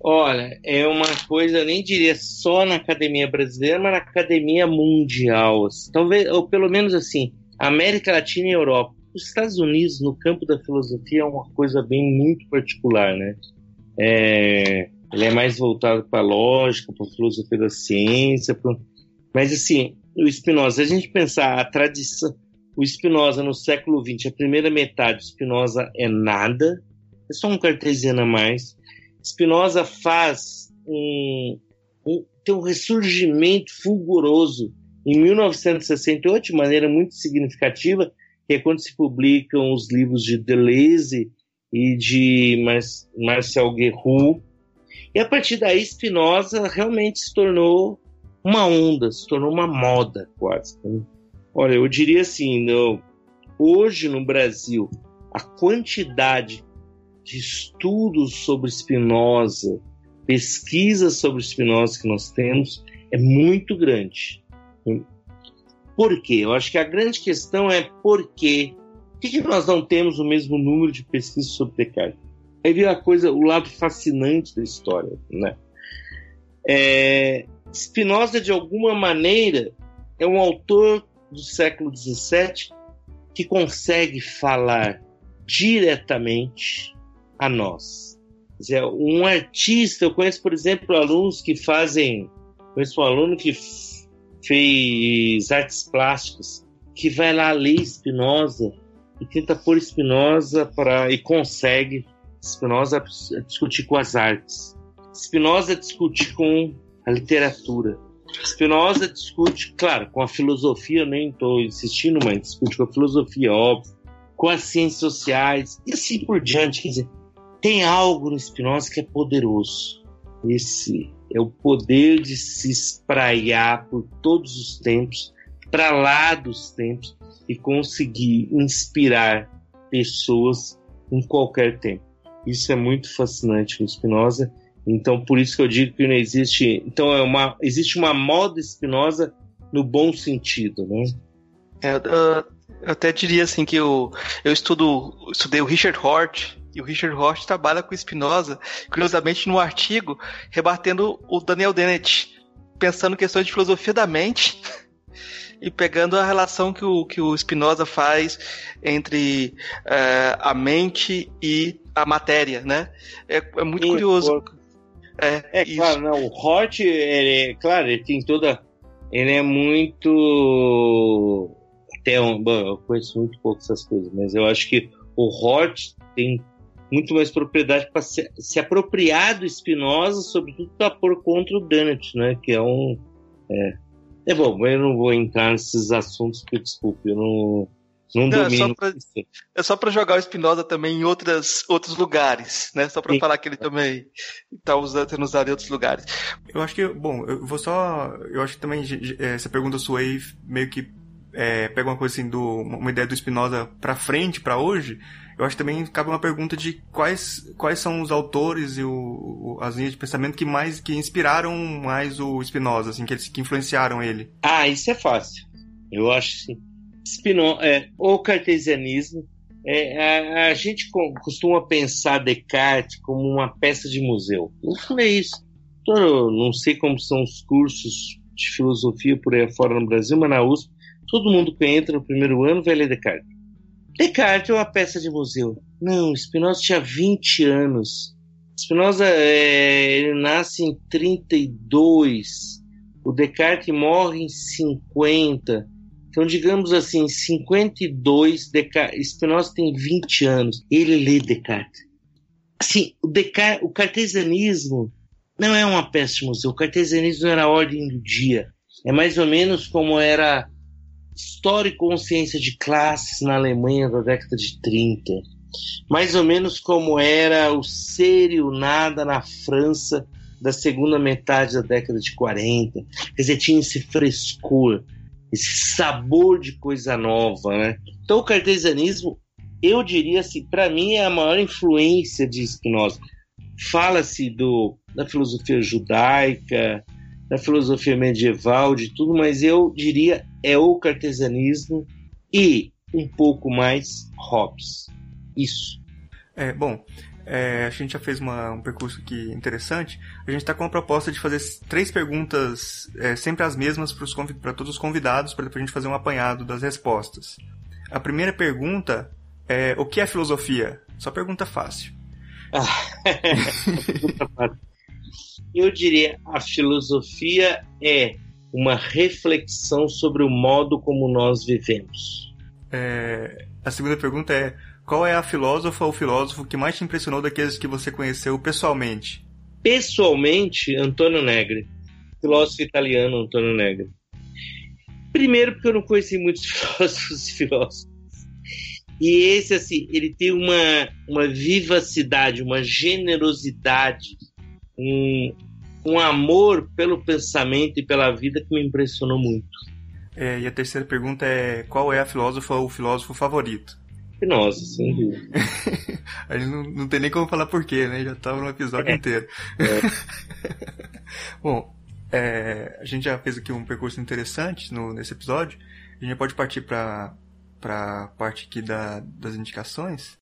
Olha, é uma coisa, nem diria só na academia brasileira, mas na academia mundial. Talvez, ou pelo menos assim, América Latina e Europa. Os Estados Unidos, no campo da filosofia, é uma coisa bem muito particular, né? É, ele é mais voltado para a lógica, para a filosofia da ciência. Pra... Mas, assim, o Spinoza, a gente pensar a tradição, o Spinoza no século XX, a primeira metade, Spinoza é nada, é só um cartesiano a mais. Spinoza faz um, um, tem um ressurgimento fulguroso em 1968 de maneira muito significativa, que é quando se publicam os livros de Deleuze e de Mar Marcel Guerroux. E a partir daí, Spinoza realmente se tornou uma onda, se tornou uma moda quase. Olha, eu diria assim, no, hoje no Brasil, a quantidade de estudos sobre Spinoza, pesquisas sobre Spinoza que nós temos é muito grande. Por quê? Eu acho que a grande questão é por quê? Por que, que nós não temos o mesmo número de pesquisas sobre Descartes? Aí vem a coisa, o lado fascinante da história, né? É, Spinoza, de alguma maneira, é um autor do século XVII que consegue falar diretamente a nós. Dizer, um artista, eu conheço, por exemplo, alunos que fazem. Conheço um aluno que fez artes plásticas, que vai lá ler Spinoza e tenta pôr Spinoza para e consegue Spinoza discutir com as artes. Spinoza discute com a literatura. Spinoza discute, claro, com a filosofia, eu nem estou insistindo, mas discute com a filosofia, óbvio, com as ciências sociais e assim por diante. Quer dizer, tem algo no Spinoza que é poderoso. Esse é o poder de se espraiar por todos os tempos, para lá dos tempos, e conseguir inspirar pessoas em qualquer tempo. Isso é muito fascinante no Spinoza. Então, por isso que eu digo que não existe. Então, é uma, existe uma moda Spinoza no bom sentido, né? É, eu, eu até diria assim que eu, eu estudo, estudei o Richard Hort, e o Richard Hort trabalha com Spinoza, curiosamente no artigo, rebatendo o Daniel Dennett, pensando questões de filosofia da mente e pegando a relação que o, que o Spinoza faz entre é, a mente e a matéria, né? É, é muito Sim, curioso. É, é claro, não, o Hort, ele, claro, ele tem toda. Ele é muito. Até um, bom, eu conheço muito pouco essas coisas, mas eu acho que o Hort tem muito mais propriedade para se, se, apropriar do Spinoza, sobretudo para pôr contra o Dennett, né? Que é um. É, é bom, eu não vou entrar nesses assuntos, porque desculpe, eu não. Não, não domino. É só para jogar o Spinoza também em outras, outros lugares, né? Só para falar que ele também está usando, sendo usado em outros lugares. Eu acho que, bom, eu vou só. Eu acho que também essa pergunta sua aí meio que é, pega uma coisa assim, do, uma ideia do Spinoza para frente, para hoje eu acho que também cabe uma pergunta de quais, quais são os autores e o, o, as linhas de pensamento que mais que inspiraram mais o Spinoza, assim, que, eles, que influenciaram ele. Ah, isso é fácil. Eu acho sim. Spinoza, é, o cartesianismo, é, a, a, gente costuma pensar Descartes como uma peça de museu. Eu falei isso. Não sei como são os cursos de filosofia por aí fora no Brasil, mas na USP, todo mundo que entra no primeiro ano vai ler Descartes. Descartes é uma peça de museu. Não, Spinoza tinha 20 anos. Spinoza é, ele nasce em 32. O Descartes morre em 50. Então, digamos assim, em 52, Descartes, Spinoza tem 20 anos. Ele lê Descartes. Assim, o, Descartes, o cartesianismo não é uma peça museu. O cartesianismo era a ordem do dia. É mais ou menos como era História e Consciência de Classes na Alemanha da década de 30. Mais ou menos como era o ser e o nada na França da segunda metade da década de 40. Quer dizer, tinha esse frescor, esse sabor de coisa nova, né? Então o cartesianismo, eu diria assim, para mim é a maior influência de Spinoza. Fala-se do da filosofia judaica, da filosofia medieval, de tudo, mas eu diria é o cartesianismo e um pouco mais Hobbes. Isso. É, bom, é, a gente já fez uma, um percurso aqui interessante. A gente está com a proposta de fazer três perguntas, é, sempre as mesmas para todos os convidados, para depois a gente fazer um apanhado das respostas. A primeira pergunta é: o que é filosofia? Só pergunta fácil. pergunta fácil. Eu diria a filosofia é uma reflexão sobre o modo como nós vivemos. É, a segunda pergunta é: qual é a filósofa ou filósofo que mais te impressionou daqueles que você conheceu pessoalmente? Pessoalmente, Antonio Negri, filósofo italiano Antonio Negri. Primeiro, porque eu não conheci muitos filósofos e filósofos. E esse, assim, ele tem uma, uma vivacidade, uma generosidade, um, um amor pelo pensamento e pela vida que me impressionou muito. É, e a terceira pergunta é: qual é a filósofa ou filósofo favorito? Sem dúvida. a gente não, não tem nem como falar porquê, né? Já estava no episódio é. inteiro. É. Bom, é, a gente já fez aqui um percurso interessante no, nesse episódio. A gente pode partir para a parte aqui da, das indicações.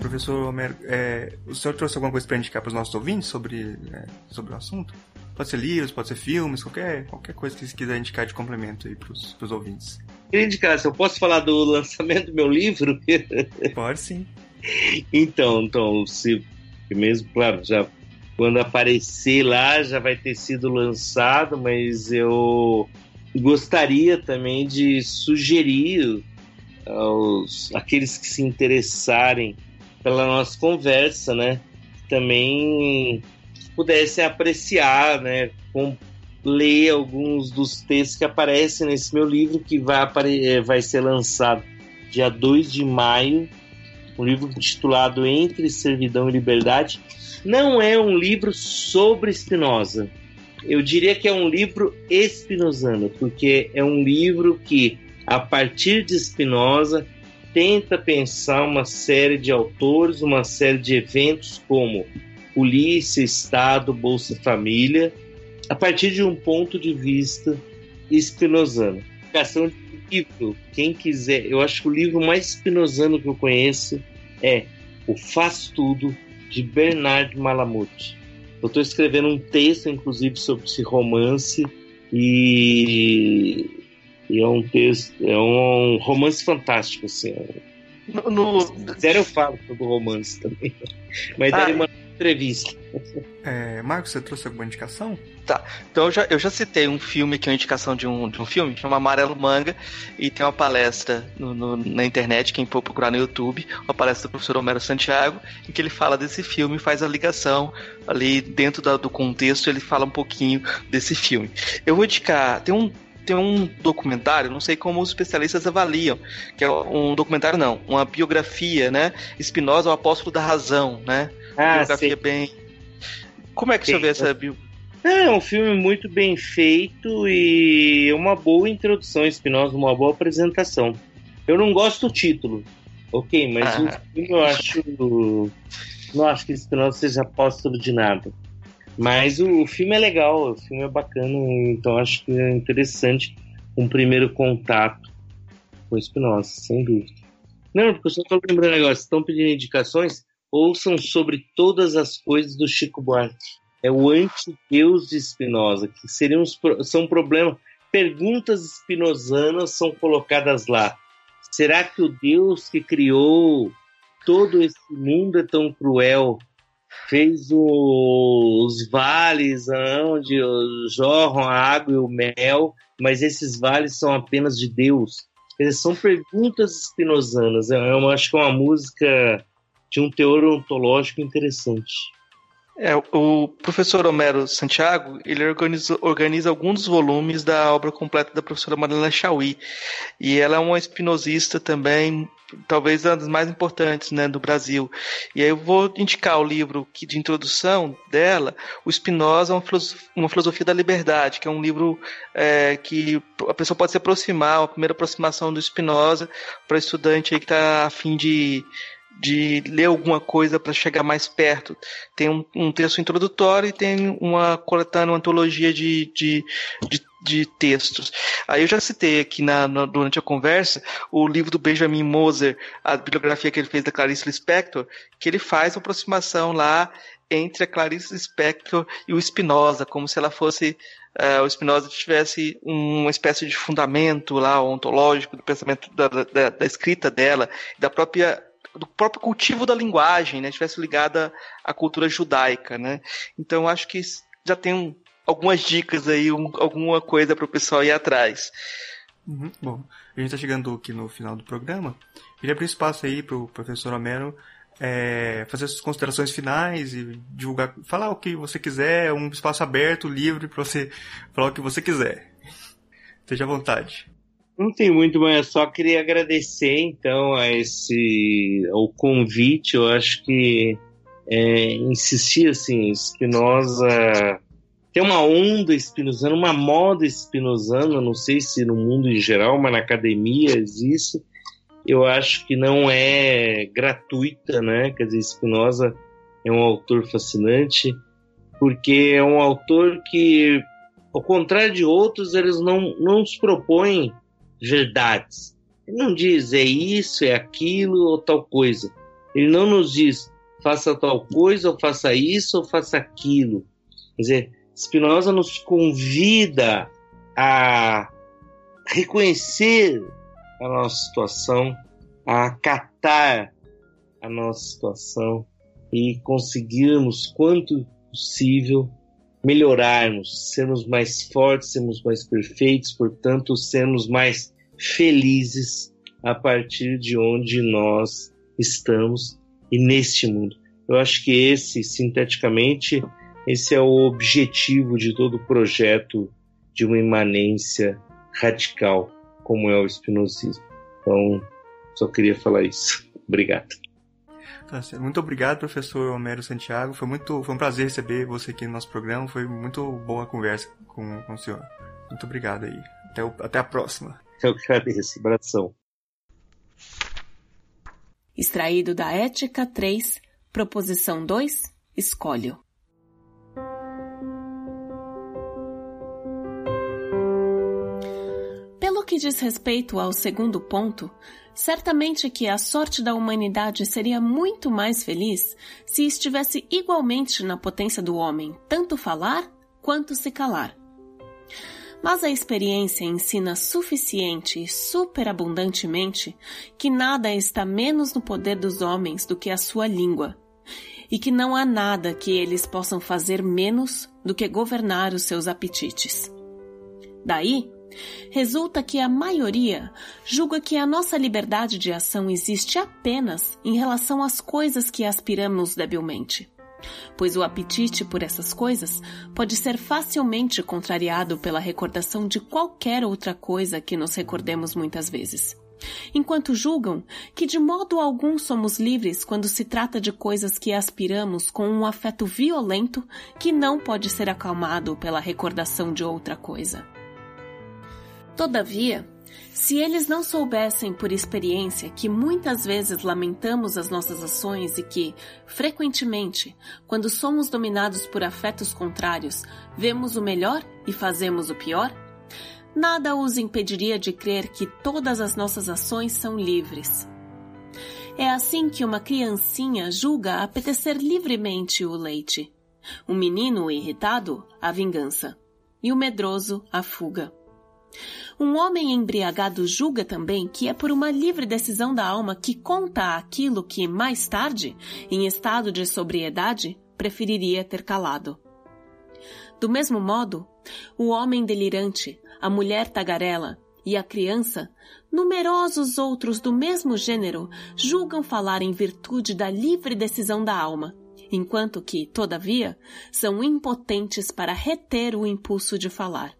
Professor Homero, é, o senhor trouxe alguma coisa para indicar para os nossos ouvintes sobre, é, sobre o assunto? Pode ser livros, pode ser filmes, qualquer, qualquer coisa que você quiser indicar de complemento aí para os ouvintes. Queria indicar, se eu posso falar do lançamento do meu livro? Pode sim. então, então, se mesmo, claro, já quando aparecer lá já vai ter sido lançado, mas eu gostaria também de sugerir aos aqueles que se interessarem pela nossa conversa, né? Também pudesse apreciar, né? Com, ler alguns dos textos que aparecem nesse meu livro que vai, eh, vai ser lançado dia 2 de maio, um livro titulado Entre Servidão e Liberdade. Não é um livro sobre Spinoza. Eu diria que é um livro espinosano, porque é um livro que, a partir de Spinoza, tenta pensar uma série de autores, uma série de eventos como Polícia, Estado, Bolsa Família, a partir de um ponto de vista espinosano. Indicação de livro, quem quiser, eu acho que o livro mais espinosano que eu conheço é O Faz Tudo, de Bernard Malamute. Eu estou escrevendo um texto, inclusive, sobre esse romance e, e é um texto, é um romance fantástico, assim. No, no... eu falo sobre o romance também. Mas ah, daí uma entrevista. É, Marcos, você trouxe alguma indicação? Tá, então eu já, eu já citei um filme que é uma indicação de um, de um filme, chama Amarelo Manga, e tem uma palestra no, no, na internet, quem for procurar no YouTube, uma palestra do professor Homero Santiago, em que ele fala desse filme, faz a ligação ali dentro da, do contexto, ele fala um pouquinho desse filme. Eu vou indicar, tem um tem um documentário, não sei como os especialistas avaliam, que é um documentário não, uma biografia, né? Spinoza, o apóstolo da razão, né? Ah, biografia bem. Como é que você vê essa biografia? É um filme muito bem feito e uma boa introdução, Espinosa, uma boa apresentação. Eu não gosto do título, ok, mas ah. o filme eu acho. Não acho que Espinosa seja apóstolo de nada. Mas o, o, filme é legal, o filme é bacana, então acho que é interessante um primeiro contato com Espinosa, sem dúvida. Não, porque eu só estou lembrando agora, estão pedindo indicações, ouçam sobre todas as coisas do Chico Buarque é o anti-deus de Spinoza, que seriam são problemas, perguntas espinosanas são colocadas lá. Será que o Deus que criou todo esse mundo é tão cruel? Fez os vales onde jorram a água e o mel, mas esses vales são apenas de Deus. são perguntas espinosanas. Eu acho que é uma música de um teor ontológico interessante. É, o professor Homero Santiago, ele organiza, organiza alguns volumes da obra completa da professora Marilena Chauí. E ela é uma espinosista também, talvez uma das mais importantes né, do Brasil. E aí eu vou indicar o livro que, de introdução dela, O Spinoza, uma filosofia, uma filosofia da Liberdade, que é um livro é, que a pessoa pode se aproximar, uma primeira aproximação do Spinoza para estudante aí que está a fim de de ler alguma coisa para chegar mais perto. Tem um, um, texto introdutório e tem uma coletânea, uma antologia de, de, de, de textos. Aí eu já citei aqui na, na, durante a conversa o livro do Benjamin Moser, a bibliografia que ele fez da Clarice Lispector, que ele faz uma aproximação lá entre a Clarice Lispector e o Spinoza, como se ela fosse uh, o Spinoza tivesse uma espécie de fundamento lá ontológico do pensamento da, da, da escrita dela, da própria do próprio cultivo da linguagem, né, estivesse ligada à cultura judaica, né? Então acho que já tem um, algumas dicas aí, um, alguma coisa para o pessoal ir atrás. Uhum, bom, a gente está chegando aqui no final do programa. Queria abrir espaço aí para o professor Homero é, fazer suas considerações finais e divulgar, falar o que você quiser, um espaço aberto, livre para você falar o que você quiser. Esteja à vontade. Não tem muito, mas só queria agradecer então a esse o convite. Eu acho que é, insistir assim, Spinoza tem uma onda espinosana, uma moda espinosana, não sei se no mundo em geral, mas na academia existe. Eu acho que não é gratuita, né? Quer dizer, Spinoza é um autor fascinante, porque é um autor que, ao contrário de outros, eles não, não se propõem verdades. Ele não diz é isso, é aquilo ou tal coisa. Ele não nos diz faça tal coisa ou faça isso ou faça aquilo. Quer dizer, Spinoza nos convida a reconhecer a nossa situação, a acatar a nossa situação e conseguirmos, quanto possível, melhorarmos, sermos mais fortes, sermos mais perfeitos, portanto, sermos mais felizes a partir de onde nós estamos e neste mundo. Eu acho que esse, sinteticamente, esse é o objetivo de todo o projeto de uma imanência radical, como é o espinosismo. Então, só queria falar isso. Obrigado. Tá muito obrigado, professor Homero Santiago. Foi muito, foi um prazer receber você aqui no nosso programa. Foi muito boa a conversa com, com o senhor. Muito obrigado aí. Até, o, até a próxima. Eu que agradeço. Abração. Extraído da Ética 3, Proposição 2, Escolho. Que diz respeito ao segundo ponto, certamente que a sorte da humanidade seria muito mais feliz se estivesse igualmente na potência do homem, tanto falar quanto se calar. Mas a experiência ensina suficiente e superabundantemente que nada está menos no poder dos homens do que a sua língua, e que não há nada que eles possam fazer menos do que governar os seus apetites. Daí, resulta que a maioria julga que a nossa liberdade de ação existe apenas em relação às coisas que aspiramos debilmente. Pois o apetite por essas coisas pode ser facilmente contrariado pela recordação de qualquer outra coisa que nos recordemos muitas vezes. Enquanto julgam que de modo algum somos livres quando se trata de coisas que aspiramos com um afeto violento que não pode ser acalmado pela recordação de outra coisa. Todavia, se eles não soubessem por experiência que muitas vezes lamentamos as nossas ações e que, frequentemente, quando somos dominados por afetos contrários, vemos o melhor e fazemos o pior, nada os impediria de crer que todas as nossas ações são livres. É assim que uma criancinha julga apetecer livremente o leite. O menino irritado, a vingança. E o medroso, a fuga. Um homem embriagado julga também que é por uma livre decisão da alma que conta aquilo que, mais tarde, em estado de sobriedade, preferiria ter calado. Do mesmo modo, o homem delirante, a mulher tagarela e a criança, numerosos outros do mesmo gênero, julgam falar em virtude da livre decisão da alma, enquanto que, todavia, são impotentes para reter o impulso de falar.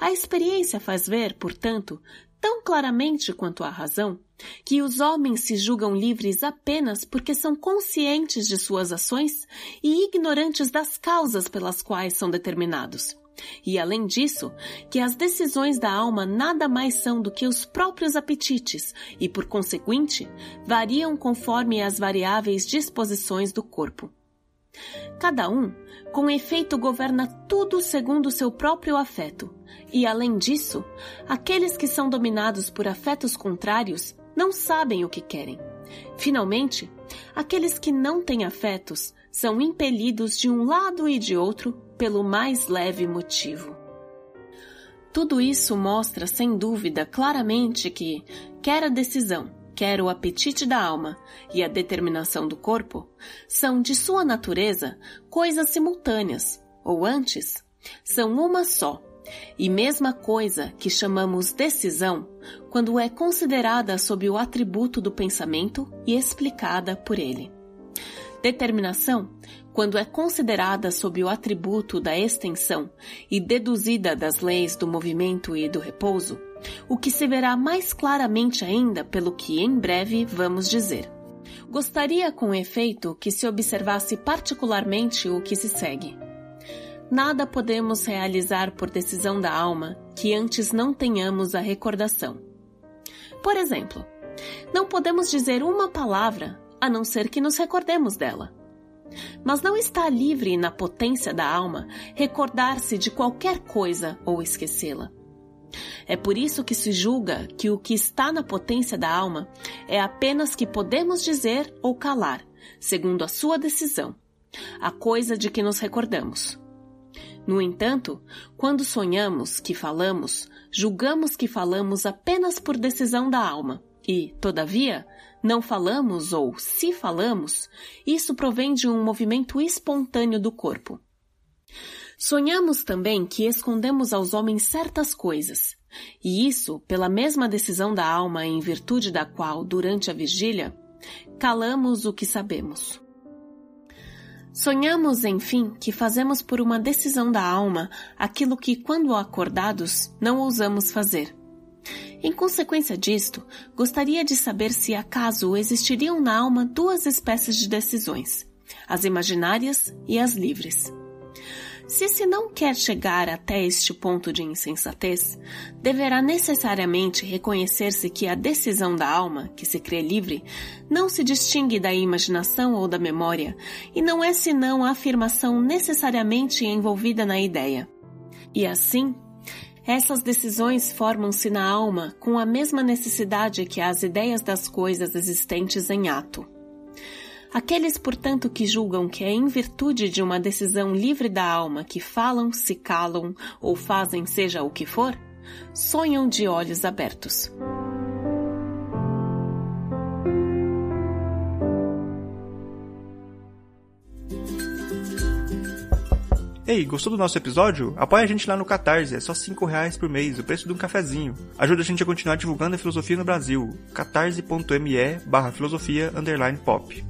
A experiência faz ver, portanto, tão claramente quanto a razão, que os homens se julgam livres apenas porque são conscientes de suas ações e ignorantes das causas pelas quais são determinados. E além disso, que as decisões da alma nada mais são do que os próprios apetites e, por conseguinte, variam conforme as variáveis disposições do corpo. Cada um, com efeito, governa tudo segundo seu próprio afeto, e além disso, aqueles que são dominados por afetos contrários não sabem o que querem. Finalmente, aqueles que não têm afetos são impelidos de um lado e de outro pelo mais leve motivo. Tudo isso mostra, sem dúvida, claramente que, quer a decisão, quer o apetite da alma e a determinação do corpo, são, de sua natureza, coisas simultâneas, ou antes, são uma só, e mesma coisa que chamamos decisão quando é considerada sob o atributo do pensamento e explicada por ele. Determinação quando é considerada sob o atributo da extensão e deduzida das leis do movimento e do repouso, o que se verá mais claramente ainda pelo que em breve vamos dizer. Gostaria, com efeito, que se observasse particularmente o que se segue. Nada podemos realizar por decisão da alma que antes não tenhamos a recordação. Por exemplo, não podemos dizer uma palavra a não ser que nos recordemos dela. Mas não está livre na potência da alma recordar-se de qualquer coisa ou esquecê-la. É por isso que se julga que o que está na potência da alma é apenas que podemos dizer ou calar, segundo a sua decisão, a coisa de que nos recordamos. No entanto, quando sonhamos que falamos, julgamos que falamos apenas por decisão da alma e, todavia, não falamos ou, se falamos, isso provém de um movimento espontâneo do corpo. Sonhamos também que escondemos aos homens certas coisas, e isso pela mesma decisão da alma em virtude da qual, durante a vigília, calamos o que sabemos. Sonhamos, enfim, que fazemos por uma decisão da alma aquilo que, quando acordados, não ousamos fazer. Em consequência disto, gostaria de saber se acaso existiriam na alma duas espécies de decisões, as imaginárias e as livres. Se se não quer chegar até este ponto de insensatez, deverá necessariamente reconhecer-se que a decisão da alma, que se crê livre, não se distingue da imaginação ou da memória, e não é senão a afirmação necessariamente envolvida na ideia. E assim, Essas decisões formam-se na alma com a mesma necessidade que as ideias das coisas existentes em ato. Aqueles, portanto, que julgam que é em virtude de uma decisão livre da alma que falam, se calam ou fazem seja o que for, sonham de olhos abertos. Ei, gostou do nosso episódio? Apoie a gente lá no Catarse, é só 5 reais por mês, o preço de um cafezinho. Ajuda a gente a continuar divulgando a filosofia no Brasil. catarse.me barra filosofia underline pop.